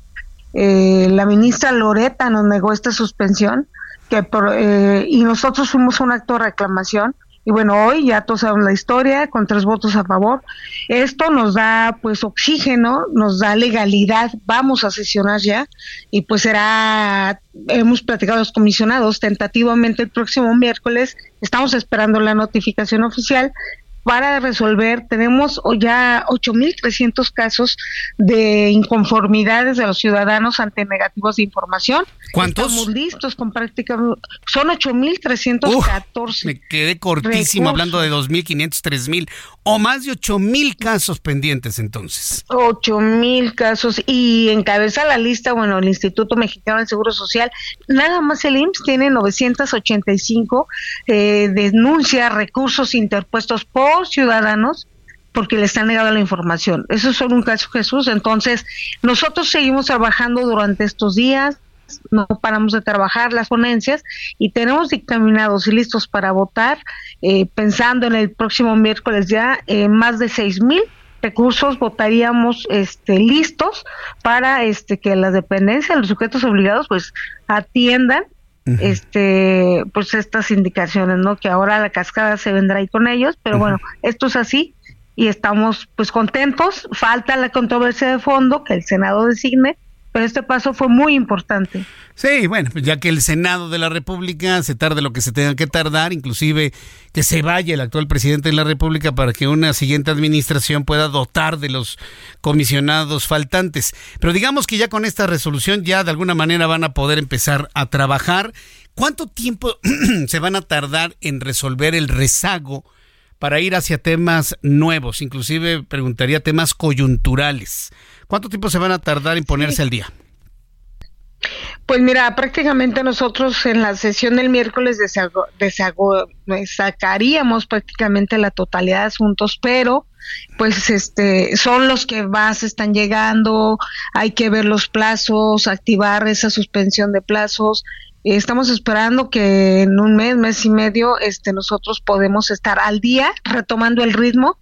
eh, la ministra Loreta nos negó esta suspensión que eh, y nosotros fuimos un acto de reclamación. Y bueno, hoy ya todos saben la historia, con tres votos a favor. Esto nos da pues oxígeno, nos da legalidad, vamos a sesionar ya y pues será, hemos platicado los comisionados tentativamente el próximo miércoles, estamos esperando la notificación oficial para resolver. Tenemos ya 8.300 casos de inconformidades de los ciudadanos ante negativos de información. ¿Cuántos? Estamos listos con prácticamente... Son 8.314. Me quedé cortísimo hablando de 2.500, 3.000 o más de 8.000 casos pendientes entonces. 8.000 casos y encabeza la lista, bueno, el Instituto Mexicano del Seguro Social. Nada más el IMSS tiene 985 eh, denuncias, recursos interpuestos por ciudadanos porque les han negado la información. Eso es solo un caso, Jesús. Entonces, nosotros seguimos trabajando durante estos días, no paramos de trabajar las ponencias y tenemos dictaminados y listos para votar, eh, pensando en el próximo miércoles ya, eh, más de seis mil recursos votaríamos este listos para este que la dependencia los sujetos obligados pues atiendan este pues estas indicaciones no que ahora la cascada se vendrá ahí con ellos pero bueno esto es así y estamos pues contentos. Falta la controversia de fondo que el senado designe pero este paso fue muy importante. Sí, bueno, pues ya que el Senado de la República se tarde lo que se tenga que tardar, inclusive que se vaya el actual presidente de la República para que una siguiente administración pueda dotar de los comisionados faltantes. Pero digamos que ya con esta resolución ya de alguna manera van a poder empezar a trabajar. ¿Cuánto tiempo <clears throat> se van a tardar en resolver el rezago para ir hacia temas nuevos? Inclusive preguntaría temas coyunturales. ¿Cuánto tiempo se van a tardar en ponerse al día? Pues mira, prácticamente nosotros en la sesión del miércoles sacaríamos prácticamente la totalidad de asuntos, pero pues este son los que más están llegando, hay que ver los plazos, activar esa suspensión de plazos. Estamos esperando que en un mes, mes y medio, este nosotros podemos estar al día retomando el ritmo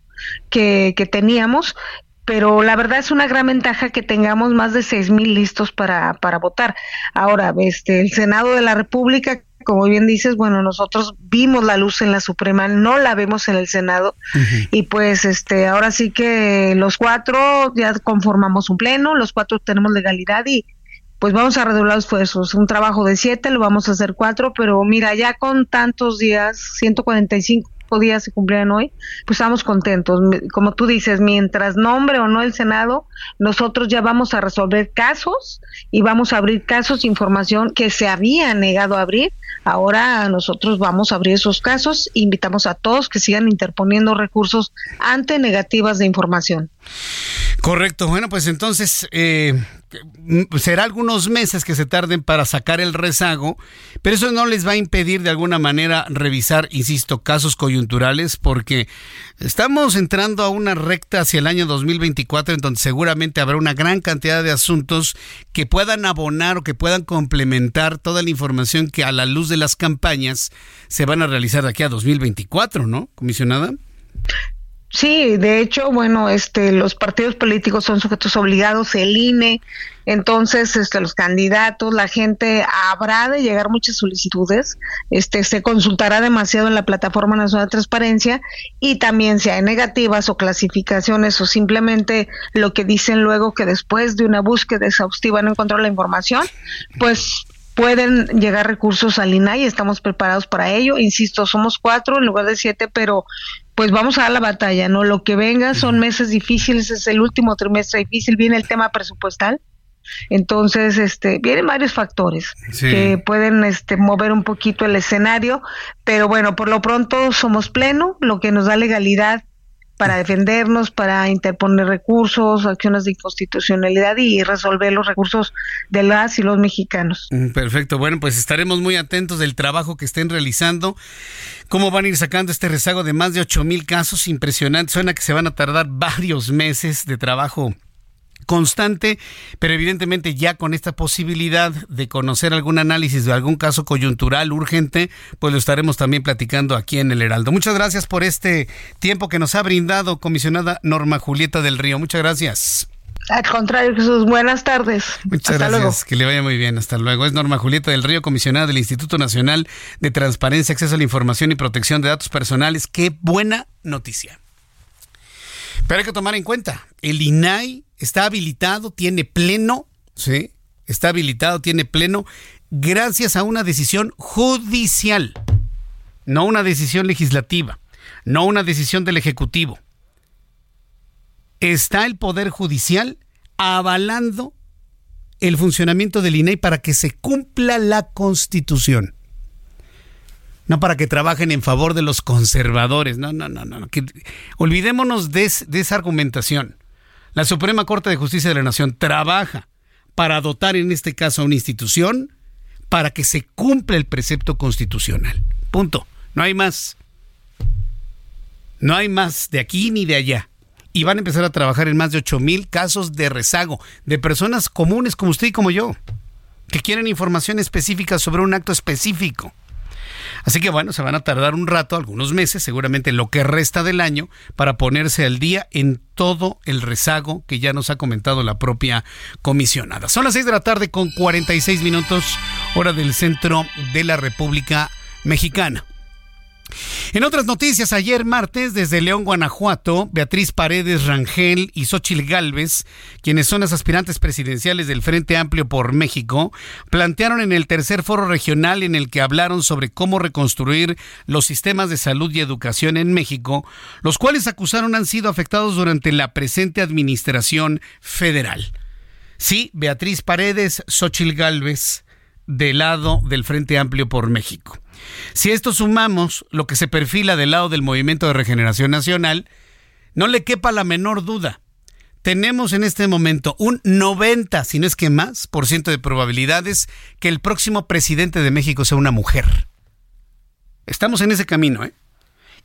que, que teníamos pero la verdad es una gran ventaja que tengamos más de seis mil listos para, para votar. Ahora, este, el Senado de la República como bien dices, bueno, nosotros vimos la luz en la Suprema, no la vemos en el Senado y pues este ahora sí que los cuatro ya conformamos un pleno, los cuatro tenemos legalidad y pues vamos a redoblar los esfuerzos. Un trabajo de siete, lo vamos a hacer cuatro, pero mira, ya con tantos días, 145 días se cumplieran hoy, pues estamos contentos. Como tú dices, mientras nombre o no el Senado, nosotros ya vamos a resolver casos y vamos a abrir casos, información que se había negado a abrir. Ahora nosotros vamos a abrir esos casos. Invitamos a todos que sigan interponiendo recursos ante negativas de información. Correcto. Bueno, pues entonces eh, será algunos meses que se tarden para sacar el rezago, pero eso no les va a impedir de alguna manera revisar, insisto, casos coyunturales, porque estamos entrando a una recta hacia el año 2024 en donde seguramente habrá una gran cantidad de asuntos que puedan abonar o que puedan complementar toda la información que a la luz de las campañas se van a realizar de aquí a 2024, ¿no, comisionada? Sí, de hecho, bueno, este, los partidos políticos son sujetos obligados, el INE, entonces, este, los candidatos, la gente habrá de llegar muchas solicitudes, este, se consultará demasiado en la plataforma nacional de transparencia y también si hay negativas o clasificaciones o simplemente lo que dicen luego que después de una búsqueda exhaustiva no encontró la información, pues pueden llegar recursos al INAI, estamos preparados para ello. Insisto, somos cuatro en lugar de siete, pero pues vamos a dar la batalla, ¿no? Lo que venga son meses difíciles, es el último trimestre difícil, viene el tema presupuestal. Entonces, este, vienen varios factores que pueden este, mover un poquito el escenario, pero bueno, por lo pronto somos pleno, lo que nos da legalidad para defendernos, para interponer recursos, acciones de inconstitucionalidad y resolver los recursos de las y los mexicanos. Mm, perfecto, bueno, pues estaremos muy atentos del trabajo que estén realizando, cómo van a ir sacando este rezago de más de 8 mil casos, impresionante, suena que se van a tardar varios meses de trabajo constante, pero evidentemente ya con esta posibilidad de conocer algún análisis de algún caso coyuntural urgente, pues lo estaremos también platicando aquí en el Heraldo. Muchas gracias por este tiempo que nos ha brindado comisionada Norma Julieta del Río. Muchas gracias. Al contrario, Jesús, buenas tardes. Muchas gracias, que le vaya muy bien, hasta luego. Es Norma Julieta del Río, comisionada del Instituto Nacional de Transparencia, Acceso a la Información y Protección de Datos Personales. Qué buena noticia. Pero hay que tomar en cuenta, el INAI está habilitado, tiene pleno, ¿sí? Está habilitado, tiene pleno, gracias a una decisión judicial, no una decisión legislativa, no una decisión del Ejecutivo. Está el Poder Judicial avalando el funcionamiento del INAI para que se cumpla la Constitución no para que trabajen en favor de los conservadores. No, no, no, no. olvidémonos de esa argumentación. La Suprema Corte de Justicia de la Nación trabaja para dotar en este caso a una institución para que se cumpla el precepto constitucional. Punto. No hay más. No hay más de aquí ni de allá. Y van a empezar a trabajar en más de 8 mil casos de rezago de personas comunes como usted y como yo, que quieren información específica sobre un acto específico. Así que bueno, se van a tardar un rato, algunos meses, seguramente lo que resta del año, para ponerse al día en todo el rezago que ya nos ha comentado la propia comisionada. Son las 6 de la tarde con 46 minutos, hora del centro de la República Mexicana. En otras noticias, ayer martes, desde León, Guanajuato, Beatriz Paredes Rangel y Xochil Gálvez, quienes son las aspirantes presidenciales del Frente Amplio por México, plantearon en el tercer foro regional en el que hablaron sobre cómo reconstruir los sistemas de salud y educación en México, los cuales acusaron han sido afectados durante la presente administración federal. Sí, Beatriz Paredes, Xochil Gálvez, del lado del Frente Amplio por México. Si esto sumamos lo que se perfila del lado del Movimiento de Regeneración Nacional, no le quepa la menor duda. Tenemos en este momento un 90, si no es que más, por ciento de probabilidades que el próximo presidente de México sea una mujer. Estamos en ese camino, ¿eh?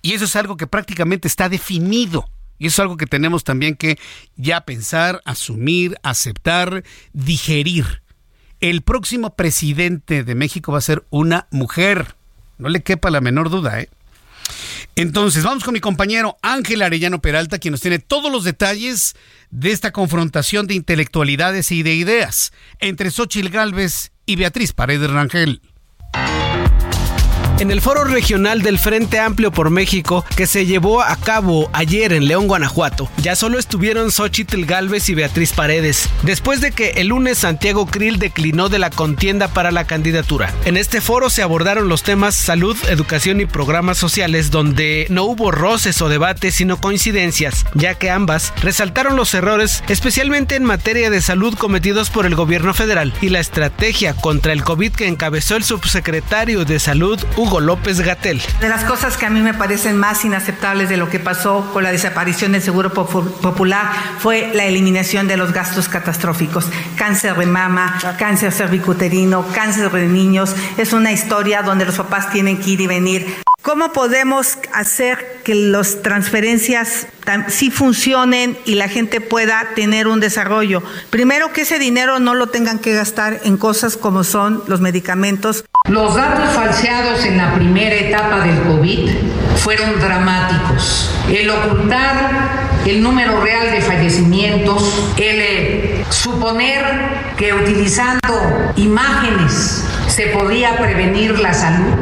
Y eso es algo que prácticamente está definido. Y eso es algo que tenemos también que ya pensar, asumir, aceptar, digerir. El próximo presidente de México va a ser una mujer. No le quepa la menor duda, ¿eh? Entonces, vamos con mi compañero Ángel Arellano Peralta, quien nos tiene todos los detalles de esta confrontación de intelectualidades y de ideas entre Xochil Gálvez y Beatriz Paredes Rangel. En el foro regional del Frente Amplio por México, que se llevó a cabo ayer en León, Guanajuato, ya solo estuvieron Xochitl Galvez y Beatriz Paredes, después de que el lunes Santiago Krill declinó de la contienda para la candidatura. En este foro se abordaron los temas salud, educación y programas sociales, donde no hubo roces o debates, sino coincidencias, ya que ambas resaltaron los errores, especialmente en materia de salud cometidos por el gobierno federal y la estrategia contra el COVID que encabezó el subsecretario de Salud, Hugo López Gatel. De las cosas que a mí me parecen más inaceptables de lo que pasó con la desaparición del Seguro Popular fue la eliminación de los gastos catastróficos. Cáncer de mama, cáncer cervicuterino, cáncer de niños. Es una historia donde los papás tienen que ir y venir. ¿Cómo podemos hacer que las transferencias sí funcionen y la gente pueda tener un desarrollo? Primero, que ese dinero no lo tengan que gastar en cosas como son los medicamentos. Los datos falseados en la primera etapa del COVID fueron dramáticos. El ocultar el número real de fallecimientos, el eh, suponer que utilizando imágenes se podía prevenir la salud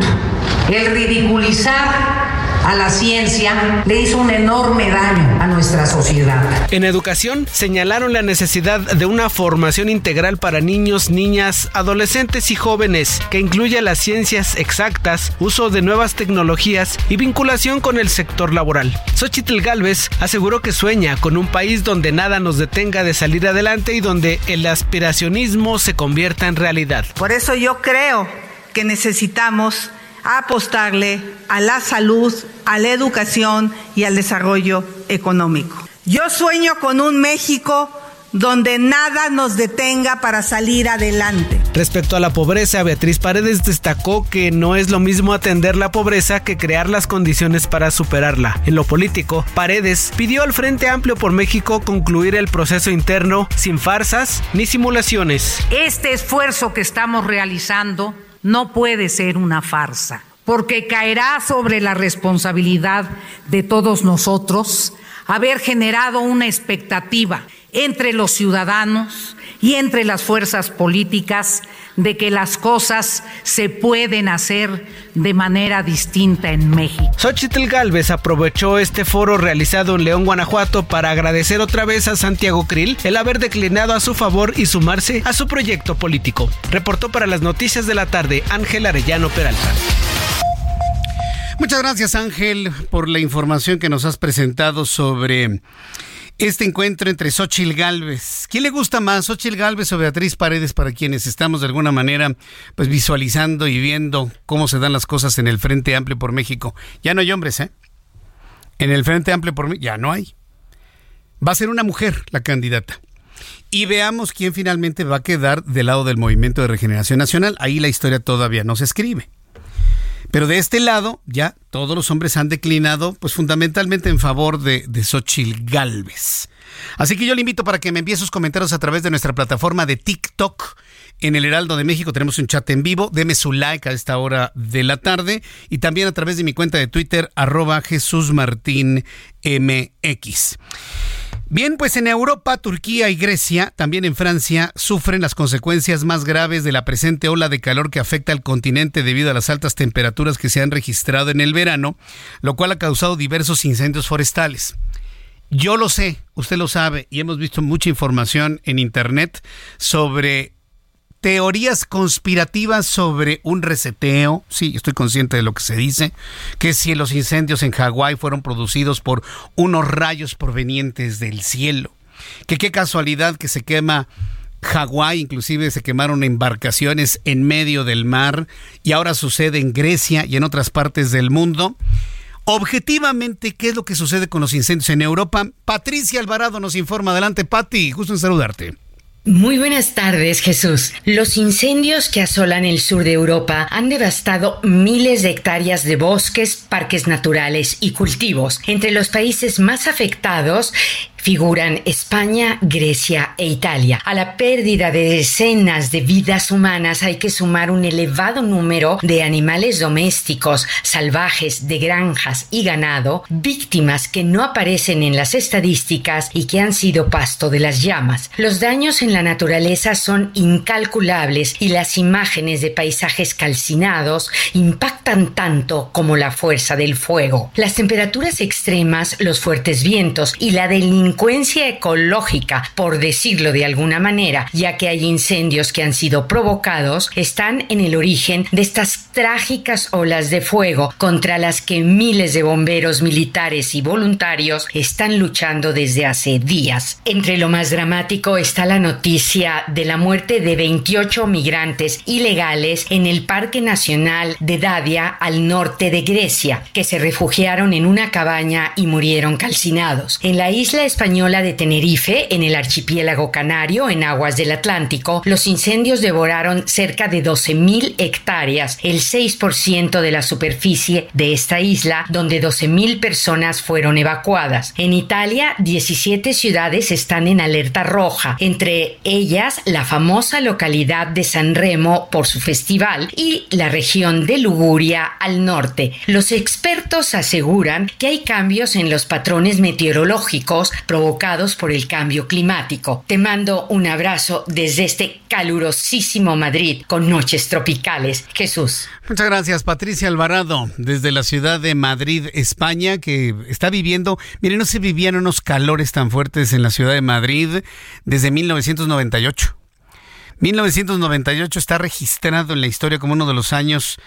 el ridiculizar a la ciencia le hizo un enorme daño a nuestra sociedad. En educación señalaron la necesidad de una formación integral para niños, niñas, adolescentes y jóvenes que incluya las ciencias exactas, uso de nuevas tecnologías y vinculación con el sector laboral. Xochitl Galvez aseguró que sueña con un país donde nada nos detenga de salir adelante y donde el aspiracionismo se convierta en realidad. Por eso yo creo que necesitamos apostarle a la salud, a la educación y al desarrollo económico. Yo sueño con un México donde nada nos detenga para salir adelante. Respecto a la pobreza, Beatriz Paredes destacó que no es lo mismo atender la pobreza que crear las condiciones para superarla. En lo político, Paredes pidió al Frente Amplio por México concluir el proceso interno sin farsas ni simulaciones. Este esfuerzo que estamos realizando no puede ser una farsa, porque caerá sobre la responsabilidad de todos nosotros haber generado una expectativa entre los ciudadanos y entre las fuerzas políticas de que las cosas se pueden hacer de manera distinta en México. Xochitl Galvez aprovechó este foro realizado en León, Guanajuato para agradecer otra vez a Santiago Krill el haber declinado a su favor y sumarse a su proyecto político. Reportó para las noticias de la tarde Ángel Arellano Peralta. Muchas gracias Ángel por la información que nos has presentado sobre este encuentro entre Xochil Galvez. ¿Quién le gusta más, Xochil Galvez o Beatriz Paredes, para quienes estamos de alguna manera pues visualizando y viendo cómo se dan las cosas en el Frente Amplio por México? Ya no hay hombres, ¿eh? En el Frente Amplio por México ya no hay. Va a ser una mujer la candidata. Y veamos quién finalmente va a quedar del lado del Movimiento de Regeneración Nacional. Ahí la historia todavía no se escribe. Pero de este lado, ya todos los hombres han declinado, pues fundamentalmente en favor de, de Xochil Galvez. Así que yo le invito para que me envíe sus comentarios a través de nuestra plataforma de TikTok. En el Heraldo de México tenemos un chat en vivo. Deme su like a esta hora de la tarde. Y también a través de mi cuenta de Twitter, arroba Jesús Martín MX. Bien, pues en Europa, Turquía y Grecia, también en Francia, sufren las consecuencias más graves de la presente ola de calor que afecta al continente debido a las altas temperaturas que se han registrado en el verano, lo cual ha causado diversos incendios forestales. Yo lo sé, usted lo sabe, y hemos visto mucha información en Internet sobre teorías conspirativas sobre un reseteo. Sí, estoy consciente de lo que se dice, que si los incendios en Hawái fueron producidos por unos rayos provenientes del cielo, que qué casualidad que se quema Hawái, inclusive se quemaron embarcaciones en medio del mar y ahora sucede en Grecia y en otras partes del mundo. Objetivamente, ¿qué es lo que sucede con los incendios en Europa? Patricia Alvarado nos informa. Adelante, Pati, gusto en saludarte. Muy buenas tardes, Jesús. Los incendios que asolan el sur de Europa han devastado miles de hectáreas de bosques, parques naturales y cultivos. Entre los países más afectados figuran España, Grecia e Italia. A la pérdida de decenas de vidas humanas hay que sumar un elevado número de animales domésticos, salvajes, de granjas y ganado, víctimas que no aparecen en las estadísticas y que han sido pasto de las llamas. Los daños en la naturaleza son incalculables y las imágenes de paisajes calcinados impactan tanto como la fuerza del fuego. Las temperaturas extremas, los fuertes vientos y la delincuencia ecológica, por decirlo de alguna manera, ya que hay incendios que han sido provocados, están en el origen de estas trágicas olas de fuego contra las que miles de bomberos militares y voluntarios están luchando desde hace días. Entre lo más dramático está la noticia de la muerte de 28 migrantes ilegales en el Parque Nacional de Davia al norte de Grecia, que se refugiaron en una cabaña y murieron calcinados. En la isla española de Tenerife, en el archipiélago canario, en aguas del Atlántico, los incendios devoraron cerca de 12.000 hectáreas, el 6% de la superficie de esta isla, donde 12.000 personas fueron evacuadas. En Italia, 17 ciudades están en alerta roja, entre ellas la famosa localidad de San Remo por su festival y la región de Liguria al norte. Los expertos aseguran que hay cambios en los patrones meteorológicos provocados por el cambio climático. Te mando un abrazo desde este calurosísimo Madrid con noches tropicales. Jesús. Muchas gracias, Patricia Alvarado, desde la ciudad de Madrid, España, que está viviendo, miren, no se vivían unos calores tan fuertes en la ciudad de Madrid desde 1998. 1998 está registrado en la historia como uno de los años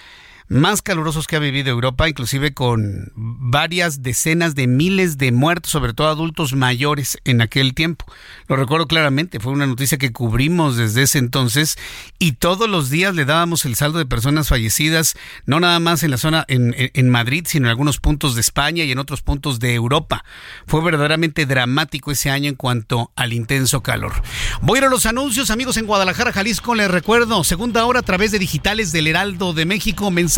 más calurosos que ha vivido Europa, inclusive con varias decenas de miles de muertos, sobre todo adultos mayores en aquel tiempo. Lo recuerdo claramente, fue una noticia que cubrimos desde ese entonces y todos los días le dábamos el saldo de personas fallecidas, no nada más en la zona en, en Madrid, sino en algunos puntos de España y en otros puntos de Europa. Fue verdaderamente dramático ese año en cuanto al intenso calor. Voy a ir a los anuncios, amigos en Guadalajara, Jalisco, les recuerdo, segunda hora a través de digitales del Heraldo de México, mensaje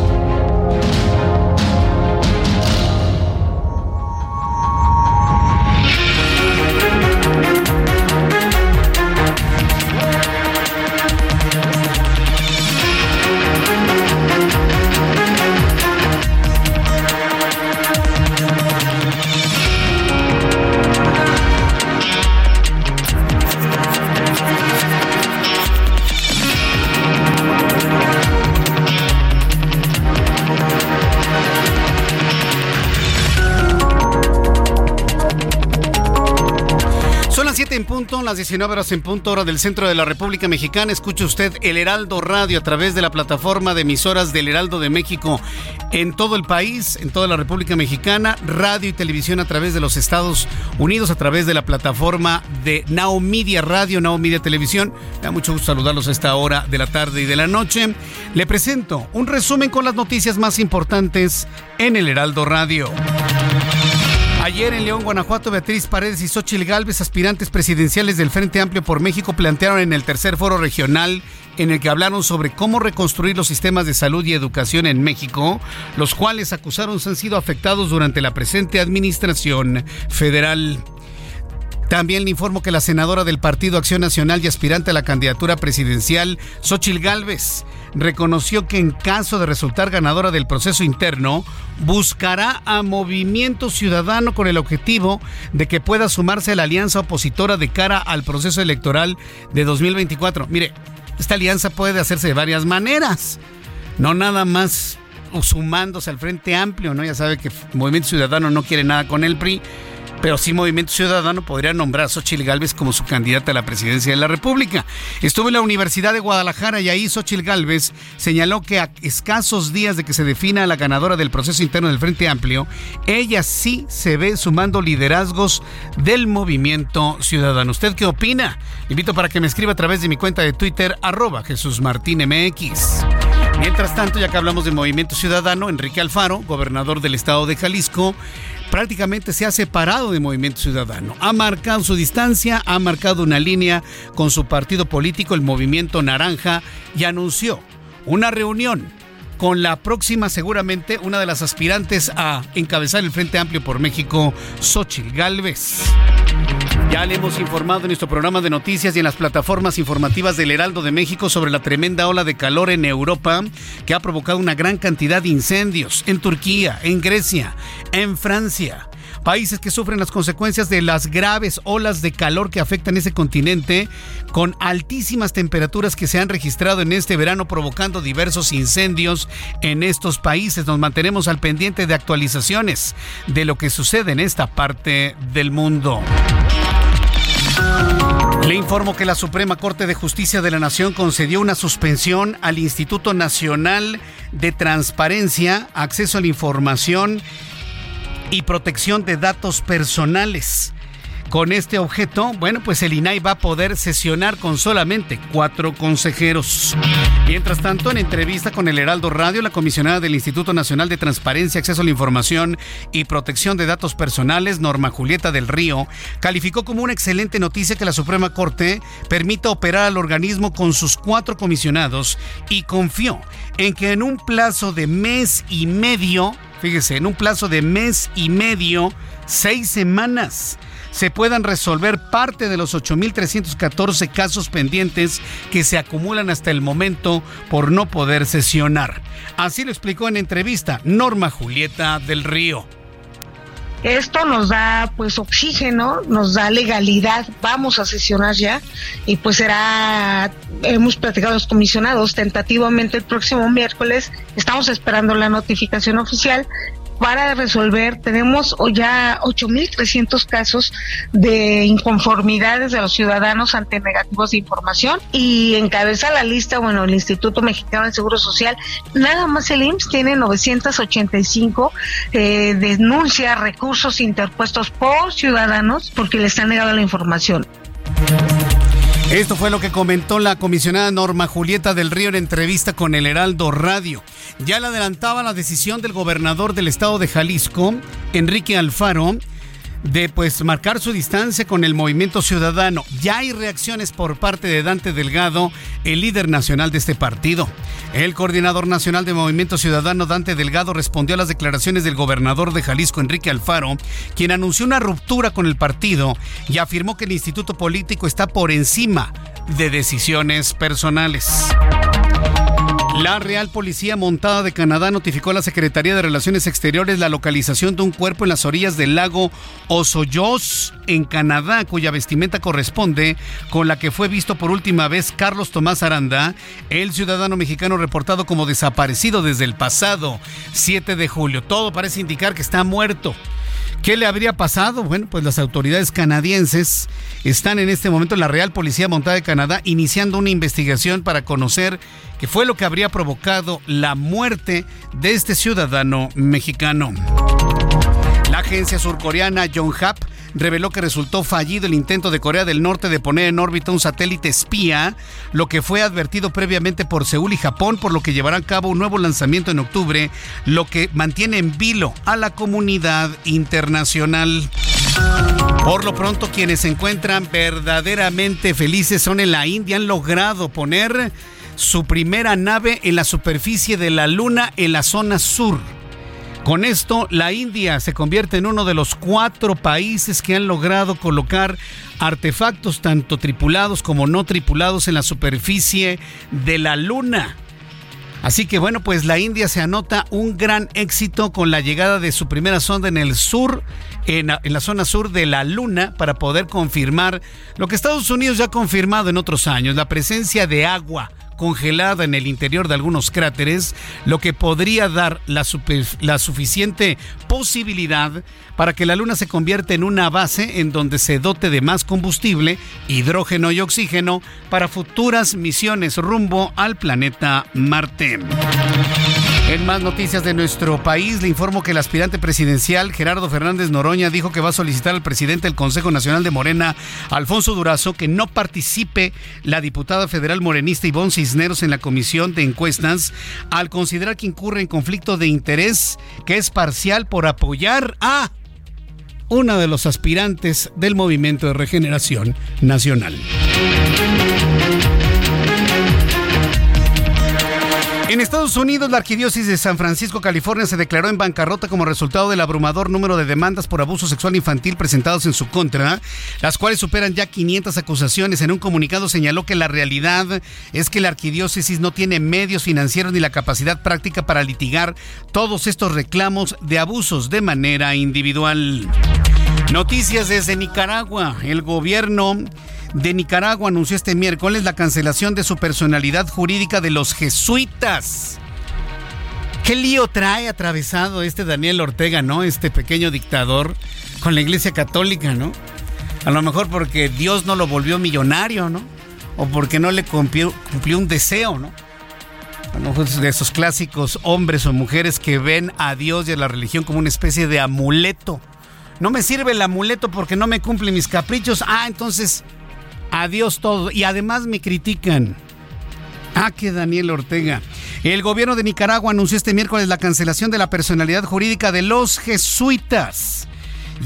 Las 19 horas en punto, hora del centro de la República Mexicana. Escucha usted el Heraldo Radio a través de la plataforma de emisoras del Heraldo de México en todo el país, en toda la República Mexicana, radio y televisión a través de los Estados Unidos, a través de la plataforma de Now Media Radio, Now Media Televisión. Me da mucho gusto saludarlos a esta hora de la tarde y de la noche. Le presento un resumen con las noticias más importantes en el Heraldo Radio. Ayer en León, Guanajuato, Beatriz Paredes y Xochil Gálvez, aspirantes presidenciales del Frente Amplio por México, plantearon en el tercer foro regional en el que hablaron sobre cómo reconstruir los sistemas de salud y educación en México, los cuales acusaron han sido afectados durante la presente administración federal. También le informo que la senadora del Partido Acción Nacional y aspirante a la candidatura presidencial, Xochil Gálvez, reconoció que en caso de resultar ganadora del proceso interno, buscará a Movimiento Ciudadano con el objetivo de que pueda sumarse a la alianza opositora de cara al proceso electoral de 2024. Mire, esta alianza puede hacerse de varias maneras, no nada más sumándose al Frente Amplio, ¿no? Ya sabe que Movimiento Ciudadano no quiere nada con el PRI pero sí Movimiento Ciudadano podría nombrar a Xochitl Gálvez como su candidata a la presidencia de la República. Estuvo en la Universidad de Guadalajara y ahí Xochitl Gálvez señaló que a escasos días de que se defina la ganadora del proceso interno del Frente Amplio, ella sí se ve sumando liderazgos del Movimiento Ciudadano. ¿Usted qué opina? invito para que me escriba a través de mi cuenta de Twitter, arroba Jesús. Mientras tanto, ya que hablamos de Movimiento Ciudadano, Enrique Alfaro, gobernador del estado de Jalisco, prácticamente se ha separado de Movimiento Ciudadano. Ha marcado su distancia, ha marcado una línea con su partido político, el Movimiento Naranja, y anunció una reunión con la próxima, seguramente, una de las aspirantes a encabezar el Frente Amplio por México, Xochil Gálvez. Ya le hemos informado en nuestro programa de noticias y en las plataformas informativas del Heraldo de México sobre la tremenda ola de calor en Europa que ha provocado una gran cantidad de incendios en Turquía, en Grecia, en Francia países que sufren las consecuencias de las graves olas de calor que afectan ese continente, con altísimas temperaturas que se han registrado en este verano provocando diversos incendios en estos países. Nos mantenemos al pendiente de actualizaciones de lo que sucede en esta parte del mundo. Le informo que la Suprema Corte de Justicia de la Nación concedió una suspensión al Instituto Nacional de Transparencia, Acceso a la Información y Protección de Datos Personales. Con este objeto, bueno, pues el INAI va a poder sesionar con solamente cuatro consejeros. Mientras tanto, en entrevista con el Heraldo Radio, la comisionada del Instituto Nacional de Transparencia, Acceso a la Información y Protección de Datos Personales, Norma Julieta del Río, calificó como una excelente noticia que la Suprema Corte permita operar al organismo con sus cuatro comisionados y confió en que en un plazo de mes y medio, fíjese, en un plazo de mes y medio, seis semanas, se puedan resolver parte de los 8.314 casos pendientes que se acumulan hasta el momento por no poder sesionar. Así lo explicó en entrevista Norma Julieta del Río. Esto nos da pues oxígeno, nos da legalidad, vamos a sesionar ya y pues será, hemos platicado los comisionados tentativamente el próximo miércoles, estamos esperando la notificación oficial para resolver. Tenemos ya 8.300 casos de inconformidades de los ciudadanos ante negativos de información y encabeza la lista, bueno, el Instituto Mexicano del Seguro Social. Nada más el IMSS tiene 985 eh, denuncias, recursos interpuestos por ciudadanos porque les han negado la información. Esto fue lo que comentó la comisionada Norma Julieta del Río en entrevista con el Heraldo Radio. Ya le adelantaba la decisión del gobernador del estado de Jalisco, Enrique Alfaro, de pues marcar su distancia con el movimiento ciudadano. Ya hay reacciones por parte de Dante Delgado, el líder nacional de este partido. El coordinador nacional de Movimiento Ciudadano, Dante Delgado, respondió a las declaraciones del gobernador de Jalisco, Enrique Alfaro, quien anunció una ruptura con el partido y afirmó que el instituto político está por encima de decisiones personales. La Real Policía Montada de Canadá notificó a la Secretaría de Relaciones Exteriores la localización de un cuerpo en las orillas del lago Osoyos, en Canadá, cuya vestimenta corresponde con la que fue visto por última vez Carlos Tomás Aranda, el ciudadano mexicano reportado como desaparecido desde el pasado 7 de julio. Todo parece indicar que está muerto. ¿Qué le habría pasado? Bueno, pues las autoridades canadienses están en este momento en la Real Policía Montada de Canadá iniciando una investigación para conocer qué fue lo que habría provocado la muerte de este ciudadano mexicano. La agencia surcoreana Yonhap reveló que resultó fallido el intento de Corea del Norte de poner en órbita un satélite espía, lo que fue advertido previamente por Seúl y Japón, por lo que llevará a cabo un nuevo lanzamiento en octubre, lo que mantiene en vilo a la comunidad internacional. Por lo pronto, quienes se encuentran verdaderamente felices son en la India, han logrado poner su primera nave en la superficie de la Luna en la zona sur. Con esto, la India se convierte en uno de los cuatro países que han logrado colocar artefactos tanto tripulados como no tripulados en la superficie de la Luna. Así que bueno, pues la India se anota un gran éxito con la llegada de su primera sonda en el sur, en, la zona sur de la Luna, para poder confirmar lo que Estados Unidos ya ha confirmado en otros años, la presencia de agua congelada en el interior de algunos cráteres, lo que podría dar la, suficiente posibilidad para que la Luna se convierta en una base en donde se dote de más combustible, hidrógeno y oxígeno para futuras misiones rumbo al planeta Marte. En más noticias de nuestro país, le informo que el aspirante presidencial Gerardo Fernández Noroña dijo que va a solicitar al presidente del Consejo Nacional de Morena, Alfonso Durazo, que no participe la diputada federal morenista Ivonne Cisneros en la comisión de encuestas al considerar que incurre en conflicto de interés que es parcial por apoyar a una de los aspirantes del Movimiento de Regeneración Nacional. En Estados Unidos, la Arquidiócesis de San Francisco, California, se declaró en bancarrota como resultado del abrumador número de demandas por abuso sexual infantil presentados en su contra, las cuales superan ya 500 acusaciones. En un comunicado señaló que la realidad es que la Arquidiócesis no tiene medios financieros ni la capacidad práctica para litigar todos estos reclamos de abusos de manera individual. Noticias desde Nicaragua. El gobierno de Nicaragua anunció este miércoles la cancelación de su personalidad jurídica de los jesuitas. ¿Qué lío trae atravesado este Daniel Ortega, no? Este pequeño dictador con la Iglesia Católica, ¿no? A lo mejor porque Dios no lo volvió millonario, ¿no? O porque no le cumplió, un deseo, ¿no? A lo mejor de esos clásicos hombres o mujeres que ven a Dios y a la religión como una especie de amuleto. No me sirve el amuleto porque no me cumple mis caprichos. Ah, entonces Adiós todo. Y además me critican. Ah, que Daniel Ortega. El gobierno de Nicaragua anunció este miércoles la cancelación de la personalidad jurídica de los jesuitas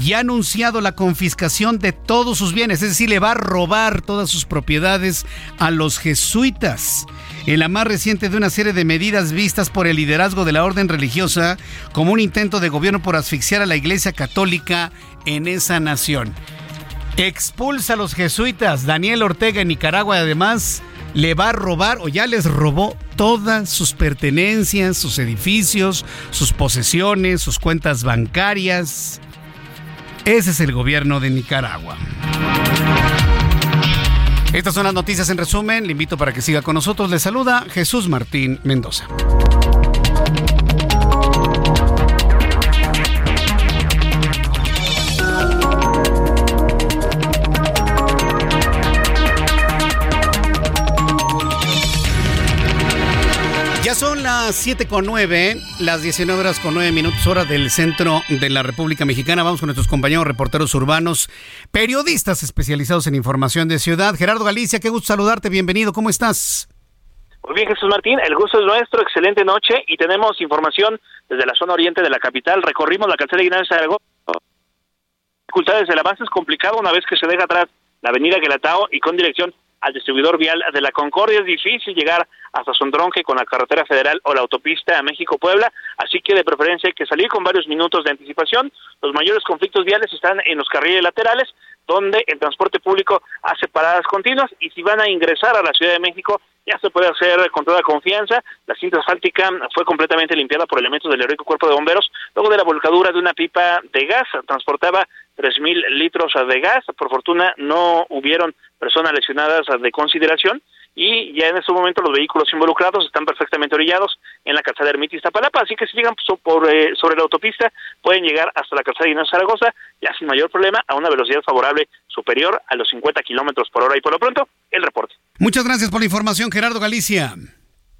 y ha anunciado la confiscación de todos sus bienes, es decir, le va a robar todas sus propiedades a los jesuitas. En la más reciente de una serie de medidas vistas por el liderazgo de la orden religiosa como un intento de gobierno por asfixiar a la Iglesia Católica en esa nación. Expulsa a los jesuitas. Daniel Ortega en Nicaragua además le va a robar o ya les robó todas sus pertenencias, sus edificios, sus posesiones, sus cuentas bancarias. Ese es el gobierno de Nicaragua. Estas son las noticias en resumen. Le invito para que siga con nosotros. Le saluda Jesús Martín Mendoza. Las 7 con 9, las 19 horas con 9 minutos, hora del centro de la República Mexicana. Vamos con nuestros compañeros reporteros urbanos, periodistas especializados en información de ciudad. Gerardo Galicia, qué gusto saludarte, bienvenido, ¿cómo estás? Muy bien, Jesús Martín, el gusto es nuestro, excelente noche y tenemos información desde la zona oriente de la capital. Recorrimos la calzada de Ignacio Zaragoza. Dificultades la avance es complicado una vez que se deja atrás la avenida Guelatao y con dirección al distribuidor vial de la Concordia. Es difícil llegar hasta Sondronje con la carretera federal o la autopista México-Puebla, así que de preferencia hay que salir con varios minutos de anticipación. Los mayores conflictos viales están en los carriles laterales, donde el transporte público hace paradas continuas y si van a ingresar a la Ciudad de México ya se puede hacer con toda confianza. La cinta asfáltica fue completamente limpiada por elementos del heroico cuerpo de bomberos luego de la volcadura de una pipa de gas. Transportaba 3.000 litros de gas. Por fortuna no hubieron personas lesionadas de consideración y ya en este momento los vehículos involucrados están perfectamente orillados en la calzada Ermitis Tapalapa, así que si llegan por, eh, sobre la autopista pueden llegar hasta la calzada de Ignacio Zaragoza ya sin mayor problema a una velocidad favorable superior a los 50 kilómetros por hora y por lo pronto el reporte. Muchas gracias por la información, Gerardo Galicia.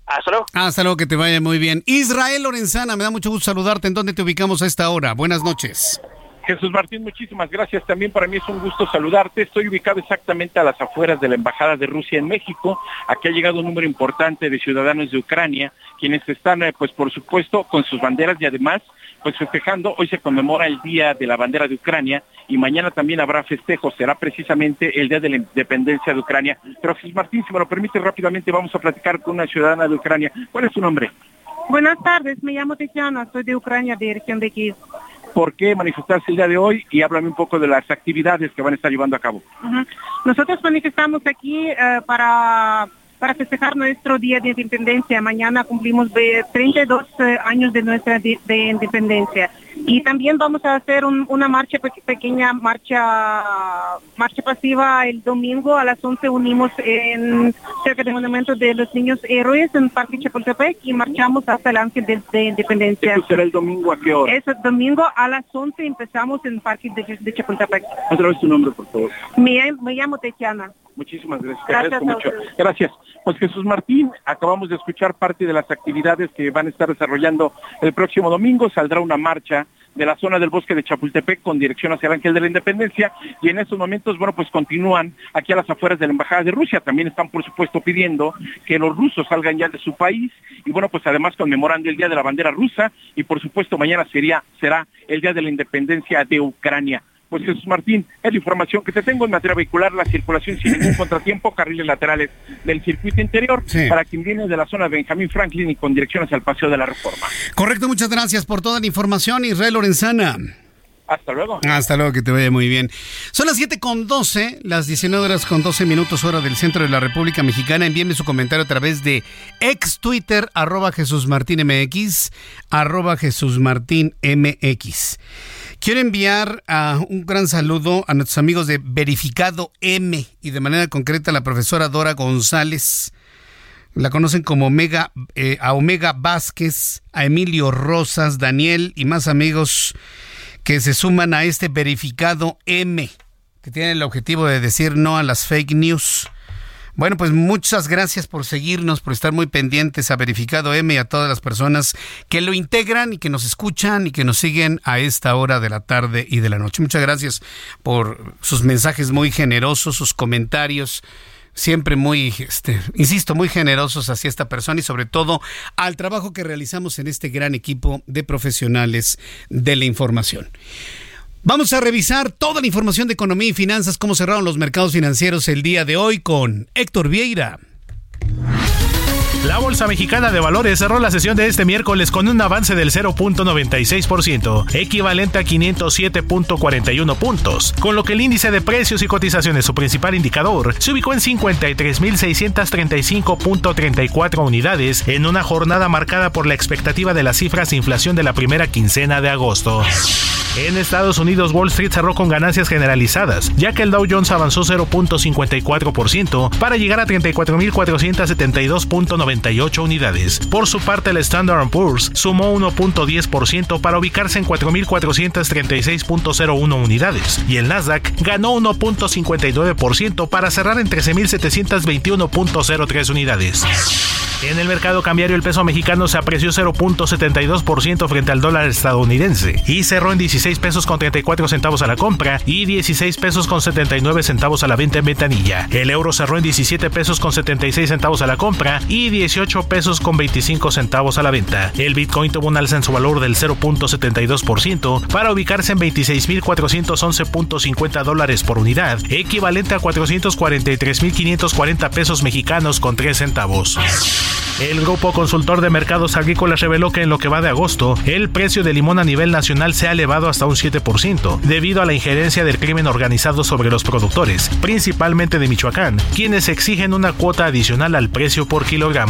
Hasta luego. Hasta luego, que te vaya muy bien. Israel Lorenzana, me da mucho gusto saludarte. ¿En dónde te ubicamos a esta hora? Buenas noches. Jesús Martín, muchísimas gracias. También para mí es un gusto saludarte. Estoy ubicado exactamente a las afueras de la Embajada de Rusia en México. Aquí ha llegado un número importante de ciudadanos de Ucrania, quienes están, eh, pues por supuesto, con sus banderas y además, pues festejando. Hoy se conmemora el Día de la Bandera de Ucrania y mañana también habrá festejo. Será precisamente el Día de la Independencia de Ucrania. Pero Jesús Martín, si me lo permite rápidamente, vamos a platicar con una ciudadana de Ucrania. ¿Cuál es su nombre? Buenas tardes, me llamo Tetiana, soy de Ucrania, de región de Kiev por qué manifestarse el día de hoy y háblame un poco de las actividades que van a estar llevando a cabo. Nosotros manifestamos aquí eh, para, para festejar nuestro Día de Independencia. Mañana cumplimos 32 eh, años de nuestra de independencia Y también vamos a hacer una marcha, pequeña marcha, marcha pasiva el domingo a las 11 unimos en cerca del monumento de los niños héroes en Parque Chapultepec y marchamos hasta el Ángel de, Independencia. ¿Eso será el domingo a qué hora? Es domingo a las 11 empezamos en Parque de, Chapultepec. Otra vez tu nombre, por favor. Me, me llamo Tetiana. Muchísimas gracias. Gracias, mucho. Gracias. Pues Jesús Martín, acabamos de escuchar parte de las actividades que van a estar desarrollando el próximo domingo. Saldrá una marcha de la zona del bosque de Chapultepec con dirección hacia el Ángel de la Independencia y en estos momentos, bueno, pues continúan aquí a las afueras de la Embajada de Rusia. También están, por supuesto, pidiendo que los rusos salgan ya de su país y, bueno, pues además conmemorando el Día de la Bandera Rusa y, por supuesto, mañana sería, será el Día de la Independencia de Ucrania. Pues Jesús Martín, es la información que te tengo en materia vehicular, la circulación sin ningún contratiempo, carriles laterales del circuito interior, para quien viene de la zona de Benjamín Franklin y con dirección hacia el Paseo de la Reforma. Correcto, muchas gracias por toda la información, Israel Lorenzana. Hasta luego. Hasta luego, que te vaya muy bien. Son las 7 con 12, las 19 horas con 12 minutos hora del centro de la República Mexicana. Envíenme su comentario a través de ex Twitter, arroba Jesús Martín MX, arroba Jesús Martín MX. Quiero enviar a un gran saludo a nuestros amigos de Verificado M y de manera concreta a la profesora Dora González. La conocen como Omega, eh, a Omega Vázquez, a Emilio Rosas, Daniel y más amigos que se suman a este Verificado M, que tiene el objetivo de decir no a las fake news. Bueno, pues muchas gracias por seguirnos, por estar muy pendientes a Verificado M y a todas las personas que lo integran y que nos escuchan y que nos siguen a esta hora de la tarde y de la noche. Muchas gracias por sus mensajes muy generosos, sus comentarios siempre muy, este, insisto, muy generosos hacia esta persona y sobre todo al trabajo que realizamos en este gran equipo de profesionales de la información. Vamos a revisar toda la información de economía y finanzas, cómo cerraron los mercados financieros el día de hoy con Héctor Vieira. La Bolsa Mexicana de Valores cerró la sesión de este miércoles con un avance del 0.96%, equivalente a 507.41 puntos, con lo que el índice de precios y cotizaciones, su principal indicador, se ubicó en 53.635.34 unidades en una jornada marcada por la expectativa de las cifras de inflación de la primera quincena de agosto. En Estados Unidos, Wall Street cerró con ganancias generalizadas, ya que el Dow Jones avanzó 0.54% para llegar a 34.472.98 unidades. Por su parte, el Standard Poor's sumó 1.10% para ubicarse en 4.436.01 unidades, y el Nasdaq ganó 1.59% para cerrar en 13.721.03 unidades. En el mercado cambiario el peso mexicano se apreció 0.72% frente al dólar estadounidense y cerró en 16 pesos con 34 centavos a la compra y 16 pesos con 79 centavos a la venta en ventanilla. El euro cerró en 17 pesos con 76 centavos a la compra y 18 pesos con 25 centavos a la venta. El Bitcoin tuvo un alza en su valor del 0.72% para ubicarse en 26.411.50 dólares por unidad, equivalente a 443.540 pesos mexicanos con 3 centavos. El grupo consultor de mercados agrícolas reveló que en lo que va de agosto, el precio del limón a nivel nacional se ha elevado hasta un 7%, debido a la injerencia del crimen organizado sobre los productores, principalmente de Michoacán, quienes exigen una cuota adicional al precio por kilogramo.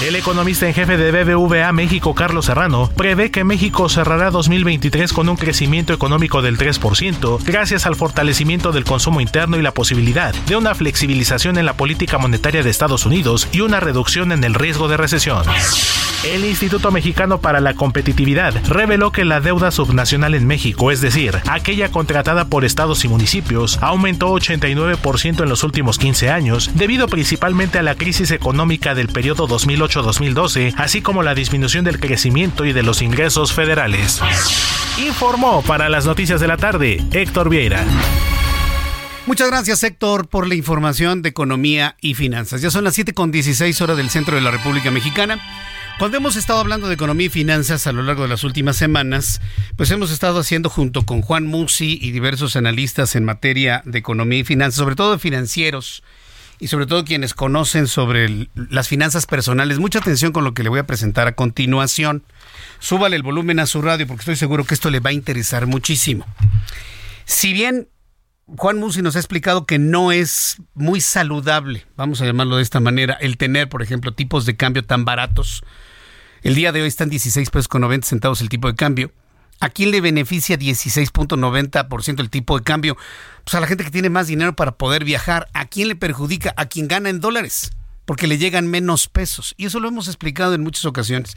El economista en jefe de BBVA México, Carlos Serrano, prevé que México cerrará 2023 con un crecimiento económico del 3%, gracias al fortalecimiento del consumo interno y la posibilidad de una flexibilización en la política monetaria de Estados Unidos y una reducción en el riesgo de recesión. El Instituto Mexicano para la Competitividad reveló que la deuda subnacional en México, es decir, aquella contratada por estados y municipios, aumentó 89% en los últimos 15 años, debido principalmente a la crisis económica del periodo 2008 2012 así como la disminución del crecimiento y de los ingresos federales. Informó para las noticias de la tarde Héctor Vieira. Muchas gracias Héctor por la información de economía y finanzas. Ya son las 7.16 horas del centro de la República Mexicana. Cuando hemos estado hablando de economía y finanzas a lo largo de las últimas semanas, pues hemos estado haciendo junto con Juan Musi y diversos analistas en materia de economía y finanzas, sobre todo financieros, y sobre todo quienes conocen sobre las finanzas personales, mucha atención con lo que le voy a presentar a continuación. Súbale el volumen a su radio porque estoy seguro que esto le va a interesar muchísimo. Si bien Juan Musi nos ha explicado que no es muy saludable, vamos a llamarlo de esta manera, el tener, por ejemplo, tipos de cambio tan baratos. El día de hoy están 16 pesos con 90 centavos el tipo de cambio. ¿A quién le beneficia 16.90% el tipo de cambio? Pues a la gente que tiene más dinero para poder viajar. ¿A quién le perjudica? A quien gana en dólares porque le llegan menos pesos. Y eso lo hemos explicado en muchas ocasiones.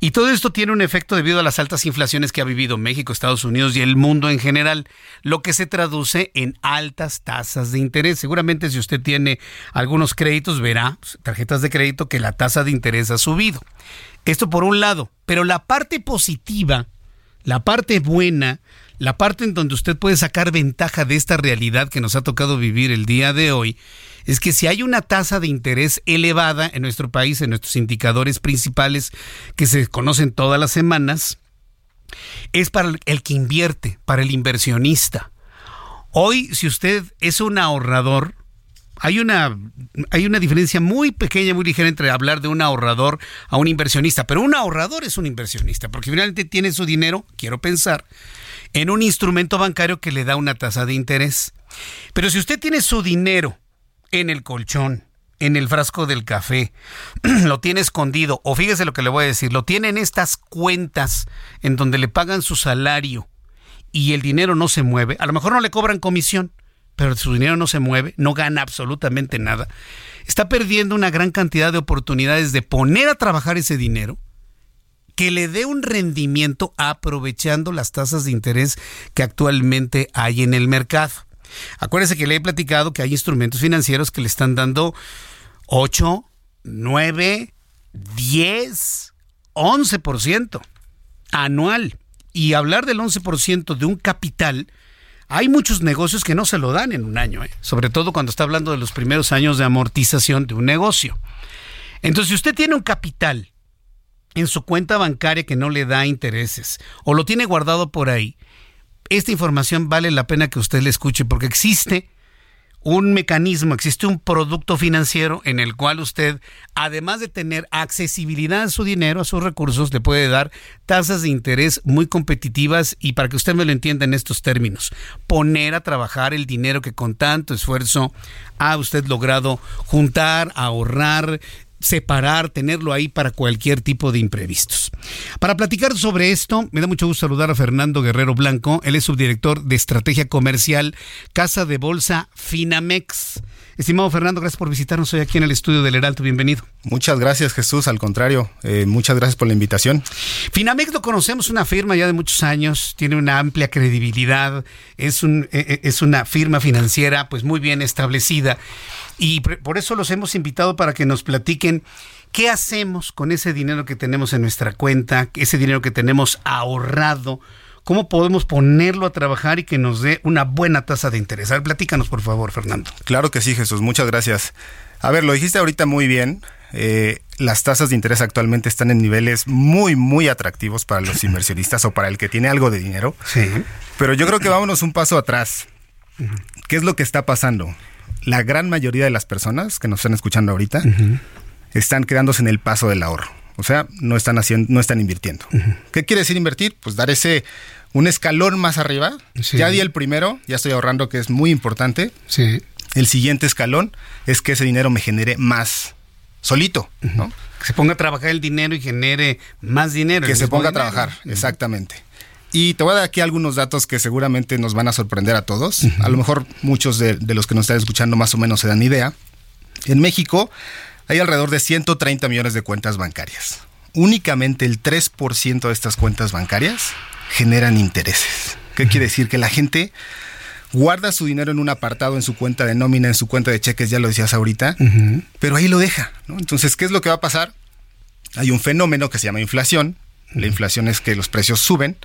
Y todo esto tiene un efecto debido a las altas inflaciones que ha vivido México, Estados Unidos y el mundo en general, lo que se traduce en altas tasas de interés. Seguramente si usted tiene algunos créditos, verá, pues, tarjetas de crédito, que la tasa de interés ha subido. Esto por un lado. Pero la parte positiva, la parte buena, la parte en donde usted puede sacar ventaja de esta realidad que nos ha tocado vivir el día de hoy, es que si hay una tasa de interés elevada en nuestro país, en nuestros indicadores principales que se conocen todas las semanas, es para el que invierte, para el inversionista. Hoy, si usted es un ahorrador, hay una, hay una diferencia muy pequeña, muy ligera entre hablar de un ahorrador a un inversionista, pero un ahorrador es un inversionista, porque finalmente tiene su dinero, quiero pensar, en un instrumento bancario que le da una tasa de interés. Pero si usted tiene su dinero en el colchón, en el frasco del café, <clears throat> lo tiene escondido, o fíjese lo que le voy a decir, lo tiene en estas cuentas en donde le pagan su salario y el dinero no se mueve, a lo mejor no le cobran comisión, pero su dinero no se mueve, no gana absolutamente nada, está perdiendo una gran cantidad de oportunidades de poner a trabajar ese dinero que le dé un rendimiento aprovechando las tasas de interés que actualmente hay en el mercado. Acuérdese que le he platicado que hay instrumentos financieros que le están dando 8, 9, 10, 11% anual. Y hablar del 11% de un capital, hay muchos negocios que no se lo dan en un año, ¿eh? sobre todo cuando está hablando de los primeros años de amortización de un negocio. Entonces, si usted tiene un capital en su cuenta bancaria que no le da intereses o lo tiene guardado por ahí, esta información vale la pena que usted la escuche porque existe un mecanismo, existe un producto financiero en el cual usted, además de tener accesibilidad a su dinero, a sus recursos, le puede dar tasas de interés muy competitivas y para que usted me lo entienda en estos términos, poner a trabajar el dinero que con tanto esfuerzo ha usted logrado juntar, ahorrar, separar, tenerlo ahí para cualquier tipo de imprevistos. Para platicar sobre esto, me da mucho gusto saludar a Fernando Guerrero Blanco. Él es subdirector de Estrategia Comercial, Casa de Bolsa Finamex. Estimado Fernando, gracias por visitarnos hoy aquí en el estudio del Heraldo. Bienvenido. Muchas gracias, Jesús. Al contrario, eh, muchas gracias por la invitación. Finamex lo conocemos, una firma ya de muchos años, tiene una amplia credibilidad, es, un, eh, eh, es una firma financiera pues muy bien establecida. Y por eso los hemos invitado para que nos platiquen qué hacemos con ese dinero que tenemos en nuestra cuenta, ese dinero que tenemos ahorrado, cómo podemos ponerlo a trabajar y que nos dé una buena tasa de interés. A ver, platícanos, por favor, Fernando. Claro que sí, Jesús. Muchas gracias. A ver, lo dijiste ahorita muy bien. Eh, las tasas de interés actualmente están en niveles muy, muy atractivos para los inversionistas o para el que tiene algo de dinero. Sí. Pero yo creo que vámonos un paso atrás. ¿Qué es lo que está pasando? La gran mayoría de las personas que nos están escuchando ahorita están quedándose en el paso del ahorro. O sea, no están haciendo, no están invirtiendo. ¿Qué quiere decir invertir? Pues dar ese un escalón más arriba. Ya di el primero, ya estoy ahorrando, que es muy importante. Sí. El siguiente escalón es que ese dinero me genere más solito, ¿no? Que se ponga a trabajar el dinero y genere más dinero. Que se ponga a trabajar, exactamente. Y te voy a dar aquí algunos datos que seguramente nos van a sorprender a todos. A lo mejor muchos de, los que nos están escuchando más o menos se dan idea. En México hay alrededor de 130 millones de cuentas bancarias. Únicamente el 3% de estas cuentas bancarias generan intereses. ¿Qué quiere decir? Que la gente guarda su dinero en un apartado, en su cuenta de nómina, en su cuenta de cheques, ya lo decías ahorita, pero ahí lo deja. Entonces, ¿qué es lo que va a pasar? Hay un fenómeno que se llama inflación. La inflación es que los precios suben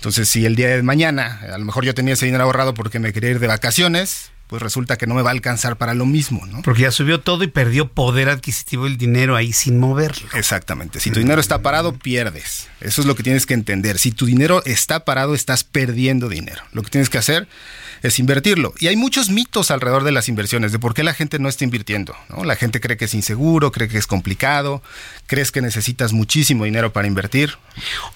entonces, si el día de mañana, a lo mejor yo tenía ese dinero ahorrado porque me quería ir de vacaciones, pues resulta que no me va a alcanzar para lo mismo, ¿no? Porque ya subió todo y perdió poder adquisitivo el dinero ahí sin moverlo. Exactamente. Si tu dinero está parado, pierdes. Eso es lo que tienes que entender. Si tu dinero está parado, estás perdiendo dinero. Lo que tienes que hacer es invertirlo. Y hay muchos mitos alrededor de las inversiones, de por qué la gente no está invirtiendo. ¿no? La gente cree que es inseguro, cree que es complicado, crees que necesitas muchísimo dinero para invertir.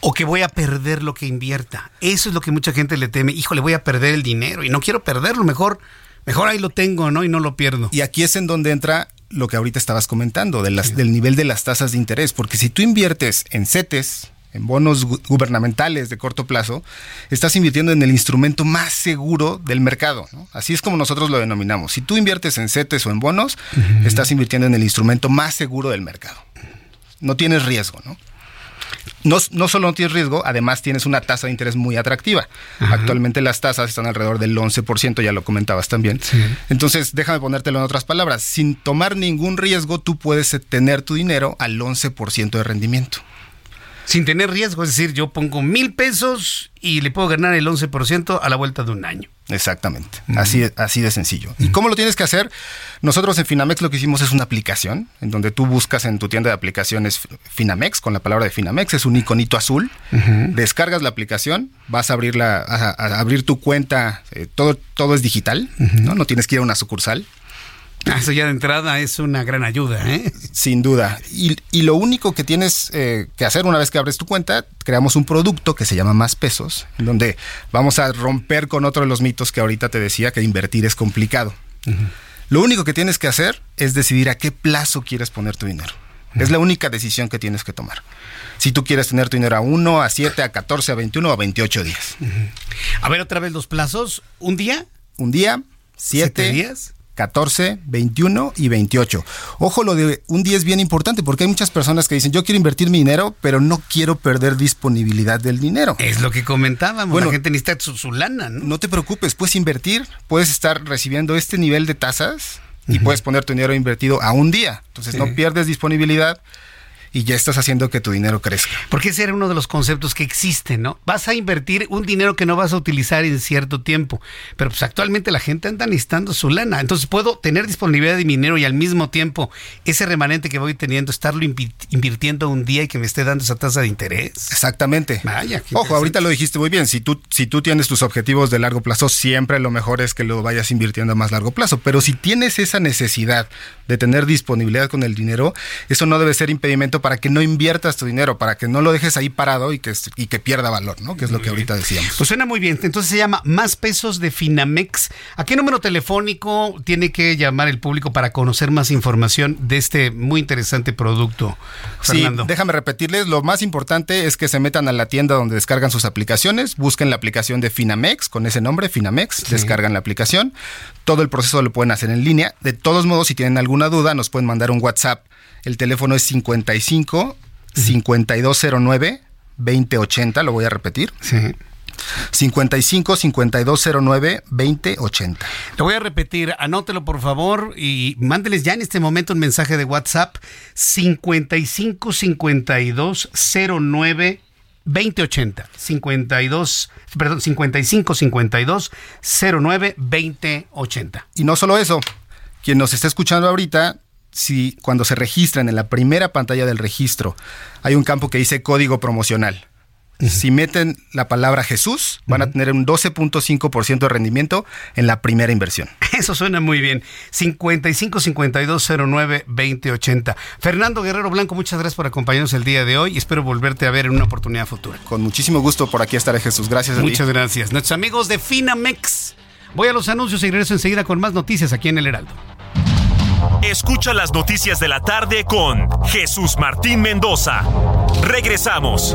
O que voy a perder lo que invierta. Eso es lo que mucha gente le teme. Híjole, voy a perder el dinero y no quiero perderlo. Mejor, mejor ahí lo tengo, ¿no? Y no lo pierdo. Y aquí es en donde entra lo que ahorita estabas comentando, de las, del nivel de las tasas de interés. Porque si tú inviertes en CETES, en bonos gubernamentales de corto plazo, estás invirtiendo en el instrumento más seguro del mercado. Así es como nosotros lo denominamos. Si tú inviertes en CETES o en bonos, estás invirtiendo en el instrumento más seguro del mercado. No tienes riesgo, ¿no? No, no, solo no tienes riesgo, además tienes una tasa de interés muy atractiva. Actualmente las tasas están alrededor del 11%, ya lo comentabas también. Entonces, déjame ponértelo en otras palabras. Sin tomar ningún riesgo, tú puedes tener tu dinero al 11% de rendimiento sin tener riesgo. Es decir, yo pongo mil pesos y le puedo ganar el 11% a la vuelta de un año. Exactamente, así, así de sencillo. ¿Y cómo lo tienes que hacer? Nosotros en Finamex lo que hicimos es una aplicación en donde tú buscas en tu tienda de aplicaciones Finamex con la palabra de Finamex, es un iconito azul, descargas la aplicación, vas a, abrir, a, abrir tu cuenta, eh, todo, todo es digital, ¿no? no tienes que ir a una sucursal. Ah, eso ya de entrada es una gran ayuda, ¿eh? Sin duda. Y, lo único que tienes eh, que hacer una vez que abres tu cuenta, creamos un producto que se llama Más Pesos, en donde vamos a romper con otro de los mitos que ahorita te decía, que invertir es complicado. Lo único que tienes que hacer es decidir a qué plazo quieres poner tu dinero. Es la única decisión que tienes que tomar. Si tú quieres tener tu dinero a 1, a 7, a 14, a 21 o a 28 días. A ver otra vez los plazos. ¿Un día? Un día, 7 días 14, 21 y 28. Ojo, lo de un día es bien importante porque hay muchas personas que dicen, yo quiero invertir mi dinero, pero no quiero perder disponibilidad del dinero. Es lo que comentábamos, bueno, la gente necesita su, lana. ¿no? no te preocupes, puedes invertir, puedes estar recibiendo este nivel de tasas y puedes poner tu dinero invertido a un día. Entonces no pierdes disponibilidad y ya estás haciendo que tu dinero crezca. Porque ese era uno de los conceptos que existen, ¿no? Vas a invertir un dinero que no vas a utilizar en cierto tiempo, pero pues actualmente la gente anda necesitando su lana, entonces puedo tener disponibilidad de dinero y al mismo tiempo ese remanente que voy teniendo estarlo invirtiendo un día y que me esté dando esa tasa de interés. Exactamente. Vaya, Ojo, ahorita lo dijiste muy bien, si tú si tú tienes tus objetivos de largo plazo, siempre lo mejor es que lo vayas invirtiendo a más largo plazo, pero si tienes esa necesidad de tener disponibilidad con el dinero, eso no debe ser impedimento para que no inviertas tu dinero, para que no lo dejes ahí parado y que, y que pierda valor, ¿no? Que es lo que ahorita decíamos. Pues suena muy bien. Entonces se llama Más Pesos de Finamex. ¿A qué número telefónico tiene que llamar el público para conocer más información de este muy interesante producto? Fernando? Sí, déjame repetirles, lo más importante es que se metan a la tienda donde descargan sus aplicaciones, busquen la aplicación de Finamex con ese nombre, Finamex, descargan la aplicación. Todo el proceso lo pueden hacer en línea. De todos modos, si tienen alguna duda, nos pueden mandar un WhatsApp el teléfono es 55 5209 2080, lo voy a repetir. Sí. 55 5209 2080. Lo voy a repetir, anótelo por favor y mándeles ya en este momento un mensaje de WhatsApp 55 5209 2080 52 perdón 55 52 09 2080. Y no solo eso, quien nos está escuchando ahorita si cuando se registran en la primera pantalla del registro hay un campo que dice código promocional. Si meten la palabra Jesús, van a tener un 12.5% de rendimiento en la primera inversión. <laughs> Eso suena muy bien. 55 52 09 2080. Fernando Guerrero Blanco, muchas gracias por acompañarnos el día de hoy. Espero volverte a ver en una oportunidad futura. Con muchísimo gusto por aquí estaré, Jesús. Gracias. Muchas gracias. Nuestros amigos de Finamex. Voy a los anuncios y regreso enseguida con más noticias aquí en El Heraldo. Escucha las noticias de la tarde con Jesús Martín Mendoza. Regresamos.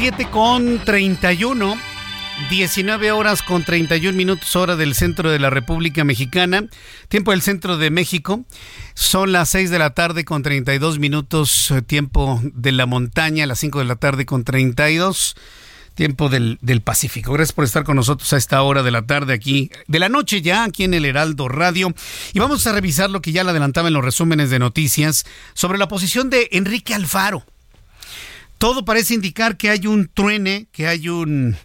7 con 31, 19 horas con 31 minutos hora del centro de la República Mexicana, tiempo del centro de México. Son las 6 de la tarde con 32 minutos, eh, tiempo de la montaña, las 5 de la tarde con 32 tiempo del, del, Pacífico. Gracias por estar con nosotros a esta hora de la tarde aquí, de la noche ya, aquí en el Heraldo Radio. Y vamos a revisar lo que ya le adelantaba en los resúmenes de noticias sobre la posición de Enrique Alfaro. Todo parece indicar que hay un truene, que hay un,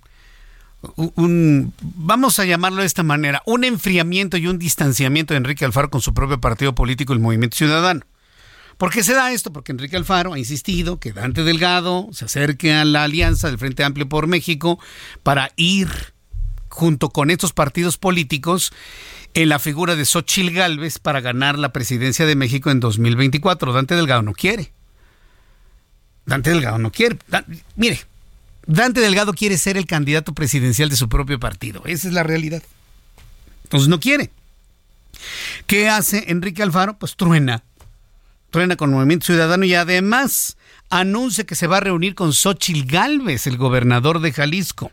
vamos a llamarlo de esta manera, un enfriamiento y un distanciamiento de Enrique Alfaro con su propio partido político, el Movimiento Ciudadano. ¿Por qué se da esto? Porque Enrique Alfaro ha insistido que Dante Delgado se acerque a la alianza del Frente Amplio por México para ir junto con estos partidos políticos en la figura de Xochil Gálvez para ganar la presidencia de México en 2024. Dante Delgado no quiere. Dante Delgado no quiere. Mire, Dante Delgado quiere ser el candidato presidencial de su propio partido. Esa es la realidad. Entonces no quiere. ¿Qué hace Enrique Alfaro? Pues truena. Truena con Movimiento Ciudadano y además anuncia que se va a reunir con Xochil Gálvez, el gobernador de Jalisco.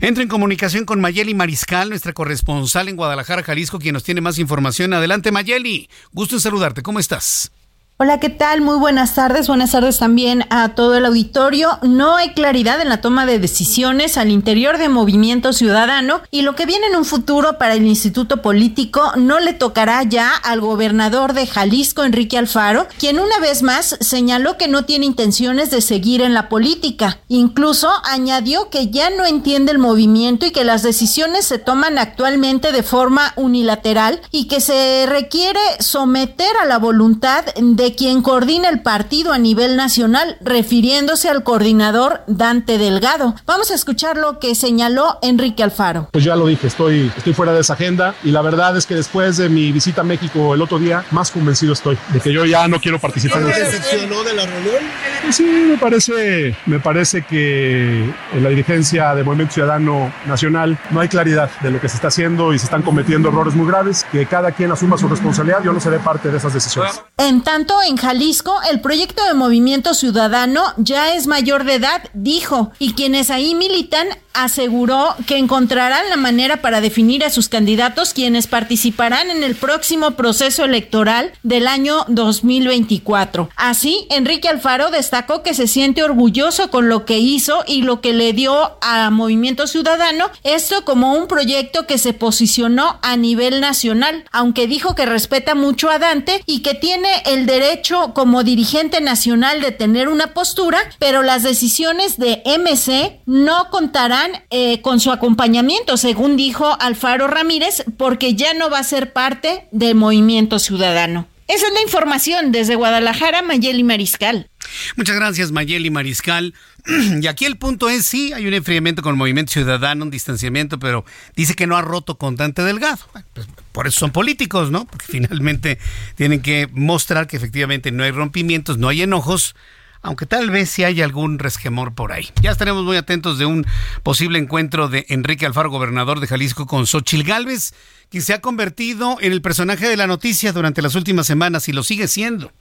Entra en comunicación con Mayeli Mariscal, nuestra corresponsal en Guadalajara, Jalisco, quien nos tiene más información. Adelante, Mayeli. Gusto en saludarte. ¿Cómo estás? Hola, ¿qué tal? Muy buenas tardes. Buenas tardes también a todo el auditorio. No hay claridad en la toma de decisiones al interior de Movimiento Ciudadano y lo que viene en un futuro para el Instituto Político no le tocará ya al gobernador de Jalisco, Enrique Alfaro, quien una vez más señaló que no tiene intenciones de seguir en la política. Incluso añadió que ya no entiende el movimiento y que las decisiones se toman actualmente de forma unilateral y que se requiere someter a la voluntad de quien coordina el partido a nivel nacional, refiriéndose al coordinador Dante Delgado. Vamos a escuchar lo que señaló Enrique Alfaro. Pues ya lo dije, estoy, estoy fuera de esa agenda y la verdad es que después de mi visita a México el otro día, más convencido estoy de que yo ya no quiero participar en eso. decepcionó de la reunión? Sí, me parece, me parece que en la dirigencia de Movimiento Ciudadano Nacional no hay claridad de lo que se está haciendo y se están cometiendo errores muy graves, que cada quien asuma su responsabilidad, yo no seré parte de esas decisiones. En tanto, en Jalisco, el proyecto de Movimiento Ciudadano ya es mayor de edad, dijo, y quienes ahí militan aseguró que encontrarán la manera para definir a sus candidatos quienes participarán en el próximo proceso electoral del año 2024. Así, Enrique Alfaro destacó que se siente orgulloso con lo que hizo y lo que le dio a Movimiento Ciudadano, esto como un proyecto que se posicionó a nivel nacional, aunque dijo que respeta mucho a Dante y que tiene el derecho como dirigente nacional de tener una postura, pero las decisiones de MC no contarán eh, con su acompañamiento, según dijo Alfaro Ramírez, porque ya no va a ser parte del movimiento ciudadano. Esa es la información desde Guadalajara, Mayeli Mariscal. Muchas gracias, Mayeli Mariscal. <clears throat> Y aquí el punto es, sí, hay un enfriamiento con el Movimiento Ciudadano, un distanciamiento, pero dice que no ha roto con Dante Delgado. Pues por eso son políticos, ¿no? Porque <laughs> finalmente tienen que mostrar que efectivamente no hay rompimientos, no hay enojos, aunque tal vez sí haya algún resquemor por ahí. Ya estaremos muy atentos de un posible encuentro de Enrique Alfaro, gobernador de Jalisco, con Xochil Gálvez, quien se ha convertido en el personaje de la noticia durante las últimas semanas y lo sigue siendo.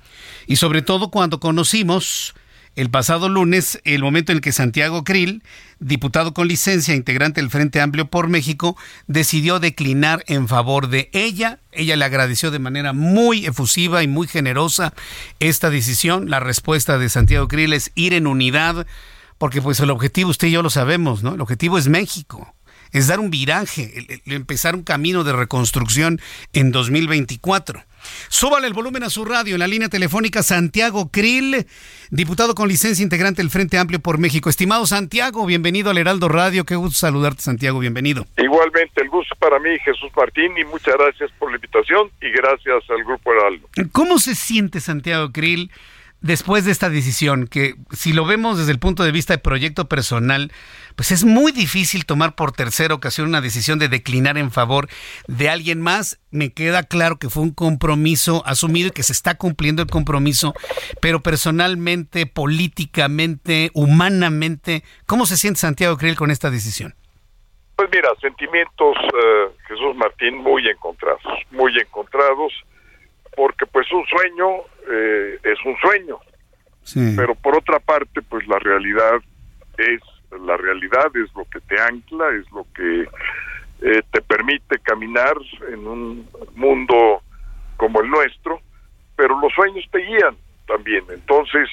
Y sobre todo cuando conocimos el pasado lunes el momento en el que Santiago Krill, diputado con licencia, integrante del Frente Amplio por México, decidió declinar en favor de ella. Ella le agradeció de manera muy efusiva y muy generosa esta decisión. La respuesta de Santiago Krill es ir en unidad, porque pues el objetivo usted y yo lo sabemos, ¿no? El objetivo es México. es dar un viraje, empezar un camino de reconstrucción en 2024. Súbale el volumen a su radio en la línea telefónica Santiago Krill, diputado con licencia integrante del Frente Amplio por México. Estimado Santiago, bienvenido al Heraldo Radio. Qué gusto saludarte, Santiago. Bienvenido. Igualmente, el gusto para mí, Jesús Martín, y muchas gracias por la invitación y gracias al Grupo Heraldo. ¿Cómo se siente Santiago Krill? después de esta decisión, que si lo vemos desde el punto de vista de proyecto personal, pues es muy difícil tomar por tercera ocasión una decisión de declinar en favor de alguien más. Me queda claro que fue un compromiso asumido y que se está cumpliendo el compromiso, pero personalmente, políticamente, humanamente, ¿cómo se siente Santiago Krill con esta decisión? Pues mira, sentimientos, eh, Jesús Martín, muy encontrados, muy encontrados, porque pues un sueño eh, es un sueño. Pero por otra parte, pues la realidad es la realidad, es lo que te ancla, es lo que eh, te permite caminar en un mundo como el nuestro, pero los sueños te guían también. Entonces,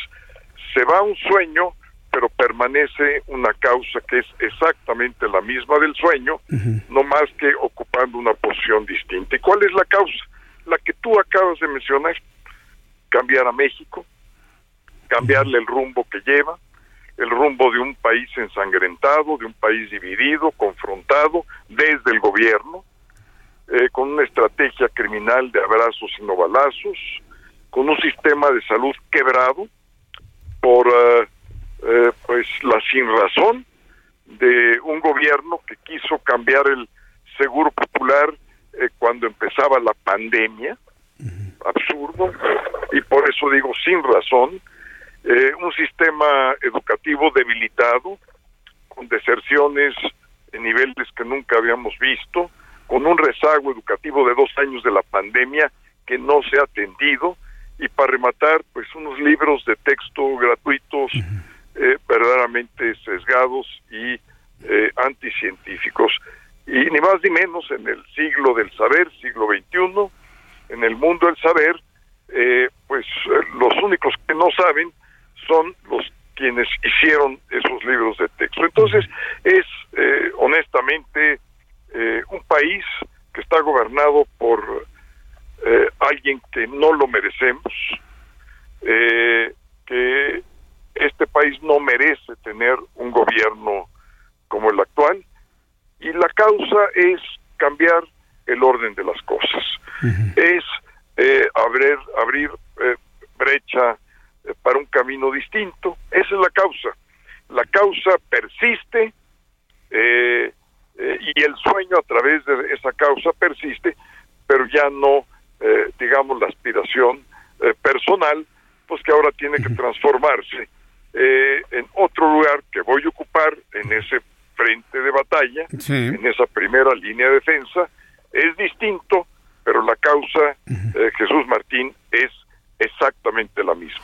se va un sueño, pero permanece una causa que es exactamente la misma del sueño, no más que ocupando una posición distinta. ¿Y cuál es la causa? La que tú acabas de mencionar, cambiar a México, cambiarle el rumbo que lleva, el rumbo de un país ensangrentado, de un país dividido, confrontado desde el gobierno, eh, con una estrategia criminal de abrazos y no balazos, con un sistema de salud quebrado por eh, eh, pues la sin razón de un gobierno que quiso cambiar el seguro popular cuando empezaba la pandemia, absurdo, y por eso digo sin razón, eh, un sistema educativo debilitado, con deserciones en niveles que nunca habíamos visto, con un rezago educativo de dos años de la pandemia que no se ha atendido, y para rematar, pues unos libros de texto gratuitos eh, verdaderamente sesgados y eh, anticientíficos. Y ni más ni menos en el siglo del saber, siglo XXI, en el mundo del saber, eh, pues los únicos que no saben son los quienes hicieron esos libros de texto. Entonces, es eh, honestamente un país que está gobernado por alguien que no lo merecemos, que este país no merece tener un gobierno como el actual, y la causa es cambiar el orden de las cosas. Es eh, abrir, abrir eh, brecha eh, para un camino distinto. Esa es la causa. La causa persiste y el sueño a través de esa causa persiste, pero ya no, digamos, la aspiración personal, pues que ahora tiene que transformarse en otro lugar que voy a ocupar en ese frente de batalla, en esa primera línea de defensa, es distinto, pero la causa, eh, Jesús Martín, es exactamente la misma.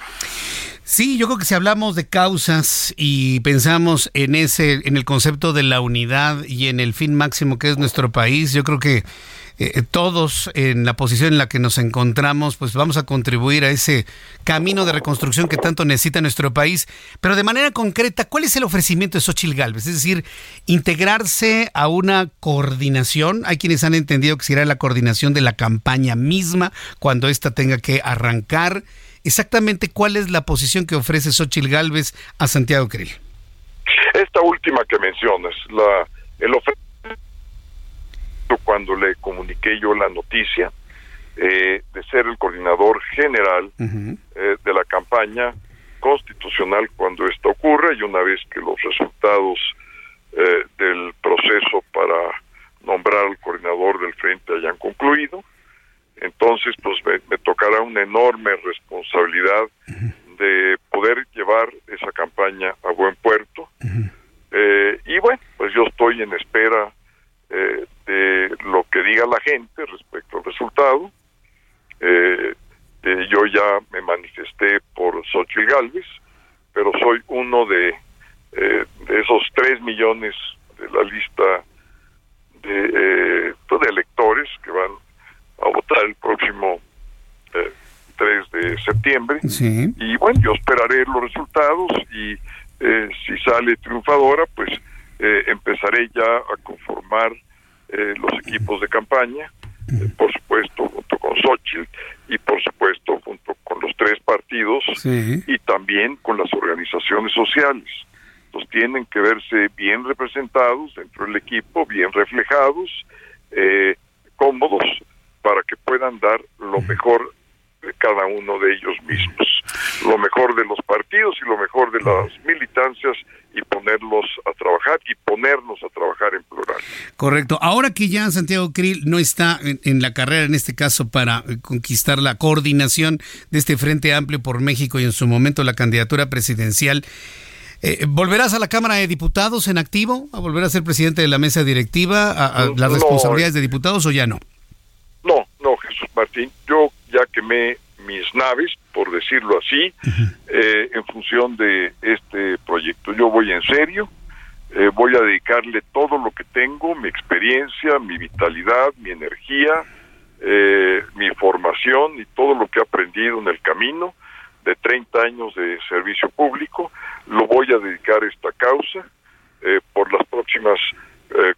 Sí, yo creo que si hablamos de causas y pensamos en ese, en el concepto de la unidad y en el fin máximo que es nuestro país, yo creo que eh, todos en la posición en la que nos encontramos, pues vamos a contribuir a ese camino de reconstrucción que tanto necesita nuestro país. Pero de manera concreta, ¿cuál es el ofrecimiento de Xochil Gálvez? Es decir, integrarse a una coordinación. Hay quienes han entendido que será la coordinación de la campaña misma cuando ésta tenga que arrancar. Exactamente cuál es la posición que ofrece Xochil Gálvez a Santiago Krill. Esta última que mencionas, la, el ofrecimiento cuando le comuniqué yo la noticia eh, de ser el coordinador general eh, de la campaña constitucional cuando esto ocurre y una vez que los resultados eh, del proceso para nombrar al coordinador del frente hayan concluido, entonces pues me, tocará una enorme responsabilidad de poder llevar esa campaña a buen puerto. y bueno, pues yo estoy en espera eh, de lo que diga la gente respecto al resultado. Eh, eh, yo ya me manifesté por Xochitl Galvez, pero soy uno de, de esos tres millones de la lista de, pues, de electores que van a votar el próximo 3 de septiembre. Y bueno, yo esperaré los resultados y si sale triunfadora, pues eh, empezaré ya a conformar eh, los equipos de campaña, eh, por supuesto junto con Xochitl y por supuesto junto con los tres partidos y también con las organizaciones sociales. Los tienen que verse bien representados dentro del equipo, bien reflejados, cómodos, para que puedan dar lo mejor de cada uno de ellos mismos, lo mejor de los partidos y lo mejor de las militancias y ponerlos a trabajar y ponernos a trabajar en plural. Correcto. Ahora que ya Santiago Krill no está en, la carrera, en este caso, para eh, conquistar la coordinación de este Frente Amplio por México y en su momento la candidatura presidencial, eh, ¿Volverás a la Cámara de Diputados en activo? ¿A volver a ser presidente de la mesa directiva? ¿A, las responsabilidades de diputados o ya no? No, no, Jesús Martín. Yo ya quemé mis naves, por decirlo así, eh, en función de este proyecto. Yo voy en serio, eh, voy a dedicarle todo lo que tengo, mi experiencia, mi vitalidad, mi energía, eh, mi formación y todo lo que he aprendido en el camino de 30 años de servicio público, lo voy a dedicar a esta causa por las próximas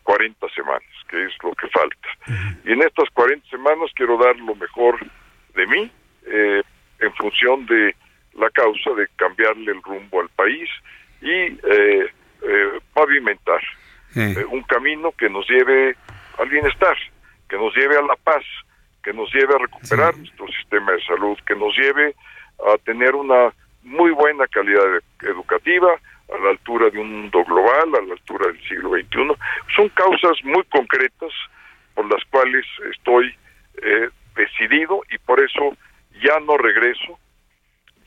40 semanas, que es lo que falta. Y en estas 40 semanas quiero dar lo mejor de mí, eh, en función de la causa de cambiarle el rumbo al país y eh, eh, pavimentar un camino que nos lleve al bienestar, que nos lleve a la paz, que nos lleve a recuperar nuestro sistema de salud, que nos lleve a tener una muy buena calidad educativa a la altura de un mundo global, a la altura del siglo XXI. Son causas muy concretas por las cuales estoy decidido y por eso ya no regreso,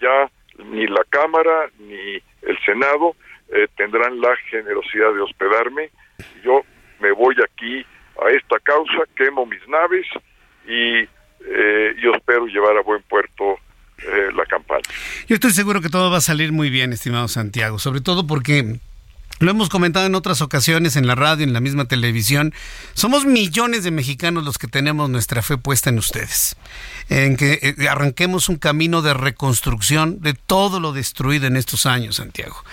ya ni la Cámara ni el Senado eh, tendrán la generosidad de hospedarme. Yo me voy aquí a esta causa, quemo mis naves y eh, yo espero llevar a buen puerto eh, la campaña. Yo estoy seguro que todo va a salir muy bien, estimado Santiago, sobre todo porque lo hemos comentado en otras ocasiones en la radio, en la misma televisión. Somos millones de mexicanos los que tenemos nuestra fe puesta en ustedes. En que eh, arranquemos un camino de reconstrucción de todo lo destruido en estos años, Santiago.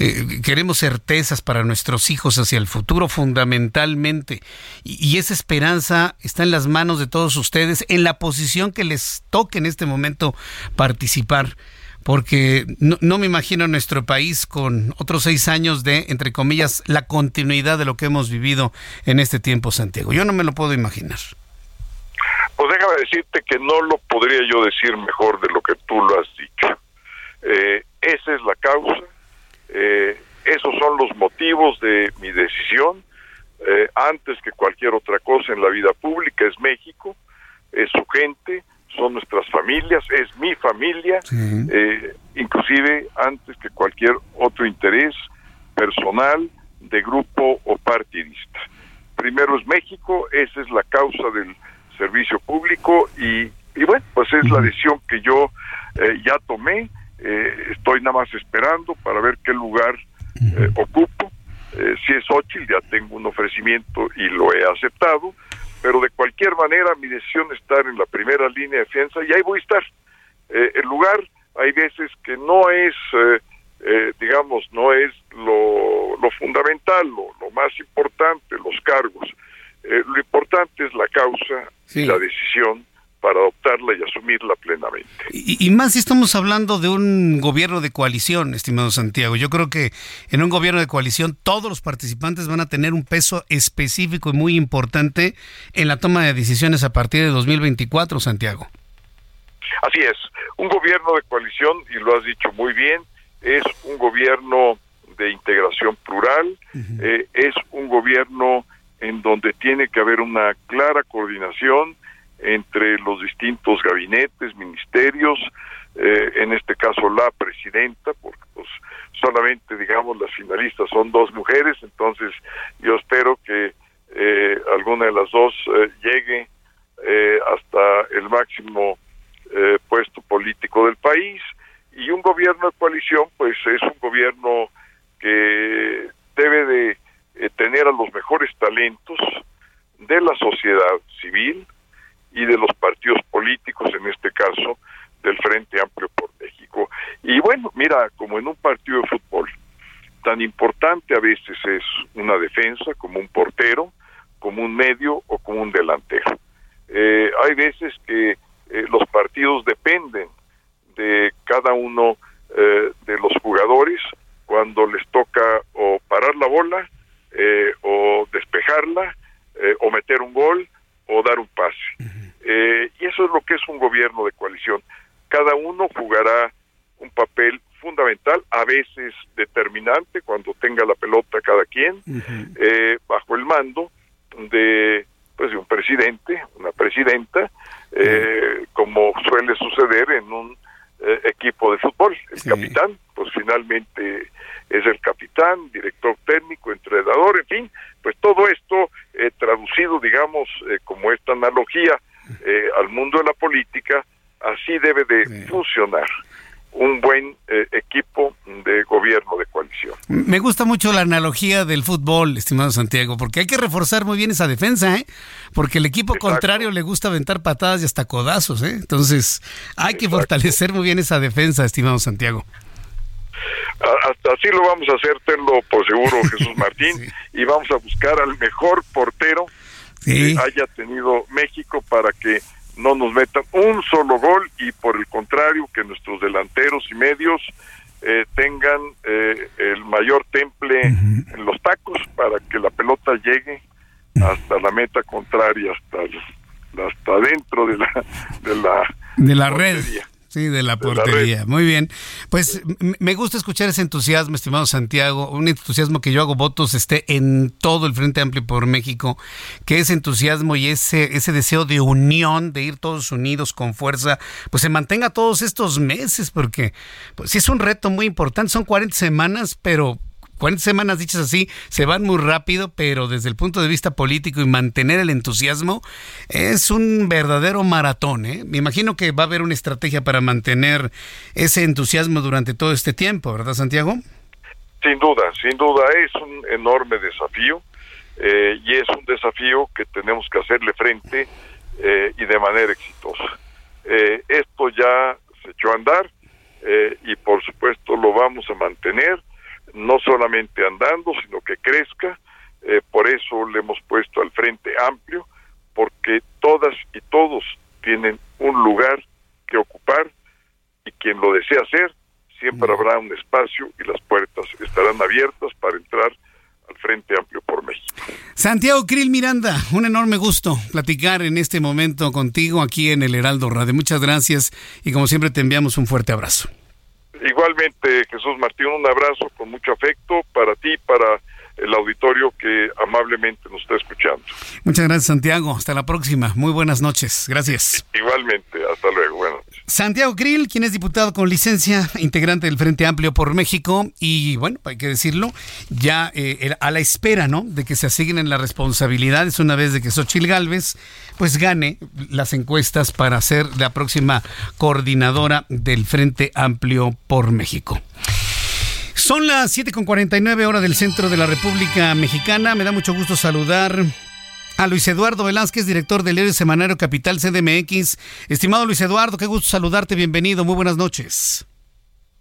Eh, queremos certezas para nuestros hijos hacia el futuro fundamentalmente. y esa esperanza está en las manos de todos ustedes, en la posición que les toque en este momento participar porque no, me imagino nuestro país con otros seis años de, entre comillas, la continuidad de lo que hemos vivido en este tiempo, Santiago. Yo no me lo puedo imaginar. Pues déjame decirte que no lo podría yo decir mejor de lo que tú lo has dicho. Eh, esa es la causa, eh, esos son los motivos de mi decisión. Eh, antes que cualquier otra cosa en la vida pública es México, es su gente, son nuestras familias, es mi familia, eh, inclusive antes que cualquier otro interés personal, de grupo o partidista. Primero es México, esa es la causa del servicio público y, y bueno, pues es la decisión que yo eh, ya tomé, eh, estoy nada más esperando para ver qué lugar ocupo. si es Ochil, ya tengo un ofrecimiento y lo he aceptado pero de cualquier manera mi decisión es estar en la primera línea de defensa y ahí voy a estar. Eh, el lugar hay veces que no es, eh, eh, digamos, no es lo, lo fundamental, lo, lo, más importante, los cargos. lo importante es la causa y la decisión para adoptarla y asumirla plenamente. Y, más si estamos hablando de un gobierno de coalición, estimado Santiago. Yo creo que en un gobierno de coalición todos los participantes van a tener un peso específico y muy importante en la toma de decisiones a partir de 2024, Santiago. Así es, un gobierno de coalición, y lo has dicho muy bien, es un gobierno de integración plural, eh, es un gobierno en donde tiene que haber una clara coordinación, entre los distintos gabinetes, ministerios, eh, en este caso la presidenta, porque pues solamente digamos las finalistas son dos mujeres, entonces yo espero que eh, alguna de las dos eh, llegue hasta el máximo puesto político del país. Y un gobierno de coalición pues es un gobierno que debe de tener a los mejores talentos de la sociedad civil, y de los partidos políticos, en este caso del Frente Amplio por México. Y bueno, mira, como en un partido de fútbol, tan importante a veces es una defensa como un portero, como un medio o como un delantero. Eh, hay veces que eh, los partidos dependen de cada uno eh, de los jugadores cuando les toca o parar la bola o despejarla o meter un gol o dar un pase. y eso es lo que es un gobierno de coalición. Cada uno jugará un papel fundamental, a veces determinante cuando tenga la pelota cada quien, bajo el mando de pues de un presidente, una presidenta, eh, como suele suceder en un eh, equipo de fútbol. El capitán, pues finalmente es el capitán, director técnico, entrenador, en fin, pues todo esto eh, traducido, digamos, como esta analogía al mundo de la política, así debe de funcionar un buen eh, equipo de gobierno de coalición. Me gusta mucho la analogía del fútbol, estimado Santiago, porque hay que reforzar muy bien esa defensa, ¿eh? Porque el equipo contrario le gusta aventar patadas y hasta codazos, ¿eh? Entonces, hay que fortalecer muy bien esa defensa, estimado Santiago. Hasta así lo vamos a hacer, tenlo por seguro, <laughs> Jesús Martín, y vamos a buscar al mejor portero que haya tenido México para que no nos metan un solo gol y por el contrario que nuestros delanteros y medios eh, tengan eh, el mayor temple en los tacos para que la pelota llegue hasta la meta contraria, hasta hasta dentro de la de la de la red. Sí, de la portería. Muy bien. Pues me gusta escuchar ese entusiasmo, estimado Santiago, un entusiasmo que yo hago votos esté en todo el Frente Amplio por México, que ese entusiasmo y ese, ese deseo de unión, de ir todos unidos con fuerza, pues se mantenga todos estos meses, porque pues sí es un reto muy importante, son 40 semanas, pero 40 semanas dichas así se van muy rápido, pero desde el punto de vista político y mantener el entusiasmo es un verdadero maratón. ¿eh? Me imagino que va a haber una estrategia para mantener ese entusiasmo durante todo este tiempo, ¿verdad, Santiago? Sin duda, sin duda es un enorme desafío eh, y es un desafío que tenemos que hacerle frente eh, y de manera exitosa. Eh, esto ya se echó a andar y por supuesto lo vamos a mantener no solamente andando, sino que crezca. Eh, por eso le hemos puesto al frente amplio, porque todas y todos tienen un lugar que ocupar y quien lo desea hacer, siempre habrá un espacio y las puertas estarán abiertas para entrar al Frente Amplio por México. Santiago Krill Miranda, un enorme gusto platicar en este momento contigo aquí en el Heraldo Radio. Muchas gracias y como siempre te enviamos un fuerte abrazo. Igualmente, Jesús Martín, un abrazo con mucho afecto para ti, para el auditorio que amablemente nos está escuchando. Muchas gracias, Santiago. Hasta la próxima. Muy buenas noches. Gracias. Igualmente. Hasta luego. Bueno. Santiago Grill, quien es diputado con licencia, integrante del Frente Amplio por México, y bueno, hay que decirlo, ya eh, a la espera, ¿no? De que se asignen las responsabilidades una vez de que Xochil Gálvez, pues gane las encuestas para ser la próxima coordinadora del Frente Amplio por México. Son las 7.49 horas del centro de la República Mexicana. Me da mucho gusto saludar a Luis Eduardo Velázquez, director del diario Semanario Capital CDMX. Estimado Luis Eduardo, qué gusto saludarte, bienvenido, muy buenas noches.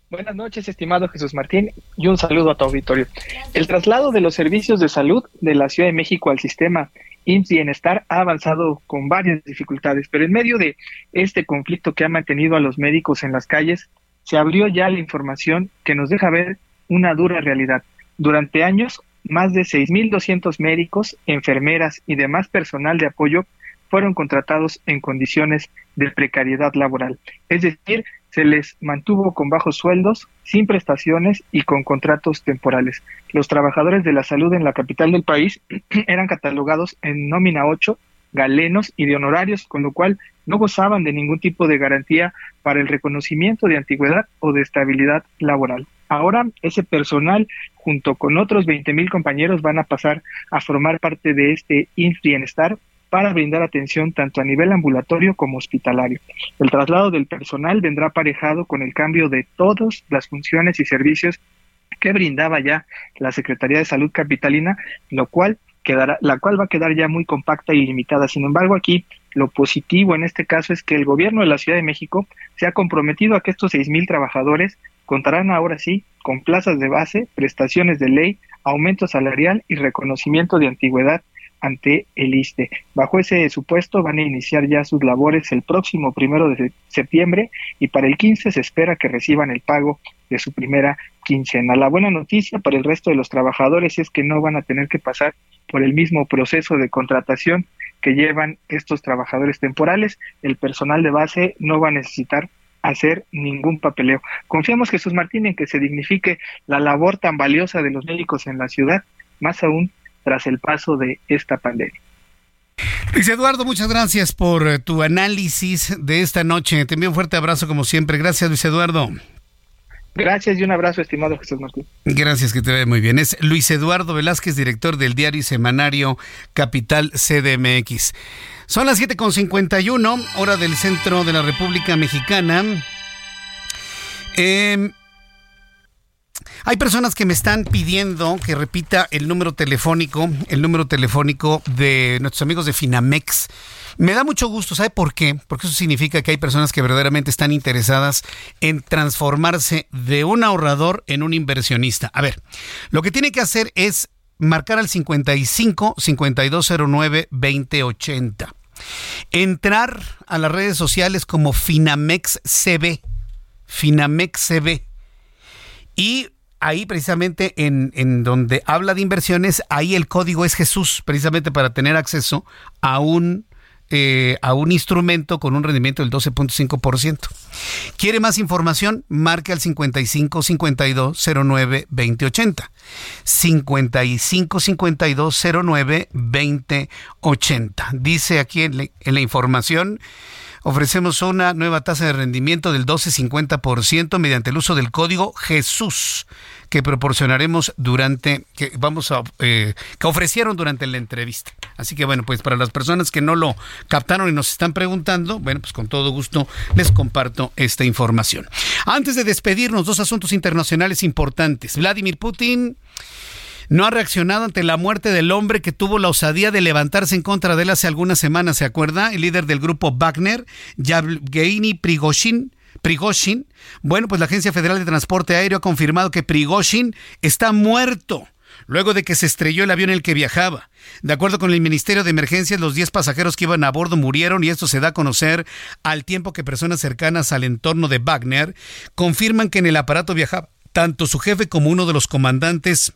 Buenas noches, estimado Jesús Martín, y un saludo a tu auditorio. El traslado de los servicios de salud de la Ciudad de México al sistema IMSS Bienestar ha avanzado con varias dificultades, pero en medio de este conflicto que ha mantenido a los médicos en las calles, se abrió ya la información que nos deja ver una dura realidad. Durante años, más de 6.200 médicos, enfermeras y demás personal de apoyo fueron contratados en condiciones de precariedad laboral. Es decir, se les mantuvo con bajos sueldos, sin prestaciones y con contratos temporales. Los trabajadores de la salud en la capital del país <clears throat> eran catalogados en nómina 8, galenos y de honorarios, con lo cual no gozaban de ningún tipo de garantía para el reconocimiento de antigüedad o de estabilidad laboral. Ahora ese personal, junto con otros 20 mil compañeros, van a pasar a formar parte de este INS Bienestar para brindar atención tanto a nivel ambulatorio como hospitalario. El traslado del personal vendrá aparejado con el cambio de todas las funciones y servicios que brindaba ya la Secretaría de Salud Capitalina, lo cual quedará, la cual va a quedar ya muy compacta y limitada. Sin embargo, aquí lo positivo en este caso es que el gobierno de la Ciudad de México se ha comprometido a que estos seis mil trabajadores contarán ahora sí con plazas de base, prestaciones de ley, aumento salarial y reconocimiento de antigüedad ante el ISTE. Bajo ese supuesto van a iniciar ya sus labores el próximo primero de septiembre y para el 15 se espera que reciban el pago de su primera quincena. La buena noticia para el resto de los trabajadores es que no van a tener que pasar por el mismo proceso de contratación que llevan estos trabajadores temporales. El personal de base no va a necesitar hacer ningún papeleo. Confiamos, Jesús Martín, en que se dignifique la labor tan valiosa de los médicos en la ciudad, más aún tras el paso de esta pandemia. Luis Eduardo, muchas gracias por eh, tu análisis de esta noche. Te envío un fuerte abrazo como siempre. Gracias, Luis Eduardo. Gracias y un abrazo, estimado Jesús Martín. Gracias, que te ve muy bien. Es Luis Eduardo Velázquez, director del diario y semanario Capital CDMX. Son las 7.51, hora del centro de la República Mexicana. Eh, hay personas que me están pidiendo que repita el número telefónico, el número telefónico de nuestros amigos de Finamex. Me da mucho gusto, ¿sabe por qué? Porque eso significa que hay personas que verdaderamente están interesadas en transformarse de un ahorrador en un inversionista. A ver, lo que tiene que hacer es marcar al 55 5209 2080. Entrar a las redes sociales como Finamex CB. Finamex CB. Y ahí precisamente en, en, donde habla de inversiones, ahí el código es Jesús, precisamente para tener acceso a un, eh, a un instrumento con un rendimiento del 12.5%. ¿Quiere más información? Marque al 55 52 09 2080. 55 52 09 2080. Dice aquí en la información ofrecemos una nueva tasa de rendimiento del 12.50% mediante el uso del código Jesús que proporcionaremos durante, que vamos a, eh, que ofrecieron durante la entrevista. Así que bueno, pues para las personas que no lo captaron y nos están preguntando, bueno, pues con todo gusto les comparto esta información. Antes de despedirnos, dos asuntos internacionales importantes. Vladimir Putin no ha reaccionado ante la muerte del hombre que tuvo la osadía de levantarse en contra de él hace algunas semanas, ¿se acuerda? El líder del grupo Wagner, Yevgeny Prigozhin. Prigozhin. Bueno, pues la Agencia Federal de Transporte Aéreo ha confirmado que Prigozhin está muerto luego de que se estrelló el avión en el que viajaba. De acuerdo con el Ministerio de Emergencias, los 10 pasajeros que iban a bordo murieron y esto se da a conocer al tiempo que personas cercanas al entorno de Wagner confirman que en el aparato viajaba tanto su jefe como uno de los comandantes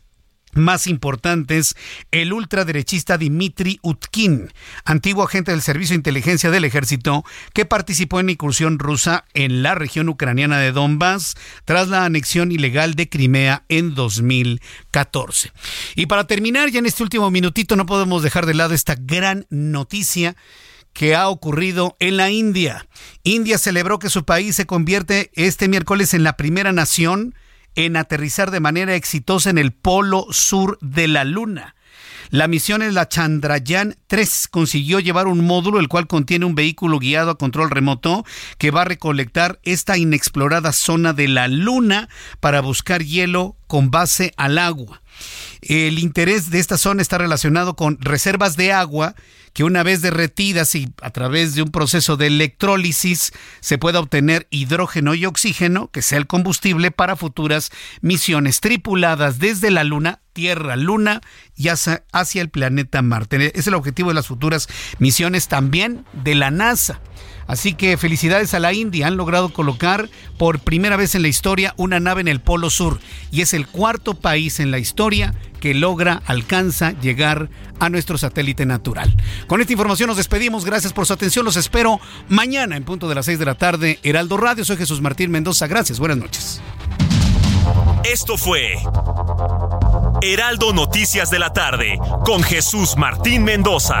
más importantes, el ultraderechista Dmitry Utkin, antiguo agente del Servicio de Inteligencia del Ejército, que participó en la incursión rusa en la región ucraniana de Donbass tras la anexión ilegal de Crimea en 2014. Y para terminar, ya en este último minutito no podemos dejar de lado esta gran noticia que ha ocurrido en la India. India celebró que su país se convierte este miércoles en la primera nación en aterrizar de manera exitosa en el polo sur de la Luna. La misión es la Chandrayaan 3 consiguió llevar un módulo el cual contiene un vehículo guiado a control remoto que va a recolectar esta inexplorada zona de la Luna para buscar hielo con base al agua. El interés de esta zona está relacionado con reservas de agua que una vez derretidas y a través de un proceso de electrólisis se pueda obtener hidrógeno y oxígeno, que sea el combustible para futuras misiones tripuladas desde la Luna, Tierra, Luna y hacia, hacia el planeta Marte. Es el objetivo de las futuras misiones también de la NASA. Así que felicidades a la India. Han logrado colocar por primera vez en la historia una nave en el Polo Sur. Y es el cuarto país en la historia que logra, alcanza llegar a nuestro satélite natural. Con esta información nos despedimos. Gracias por su atención. Los espero mañana en punto de las 6 de la tarde. Heraldo Radio. Soy Jesús Martín Mendoza. Gracias. Buenas noches. Esto fue Heraldo Noticias de la tarde con Jesús Martín Mendoza.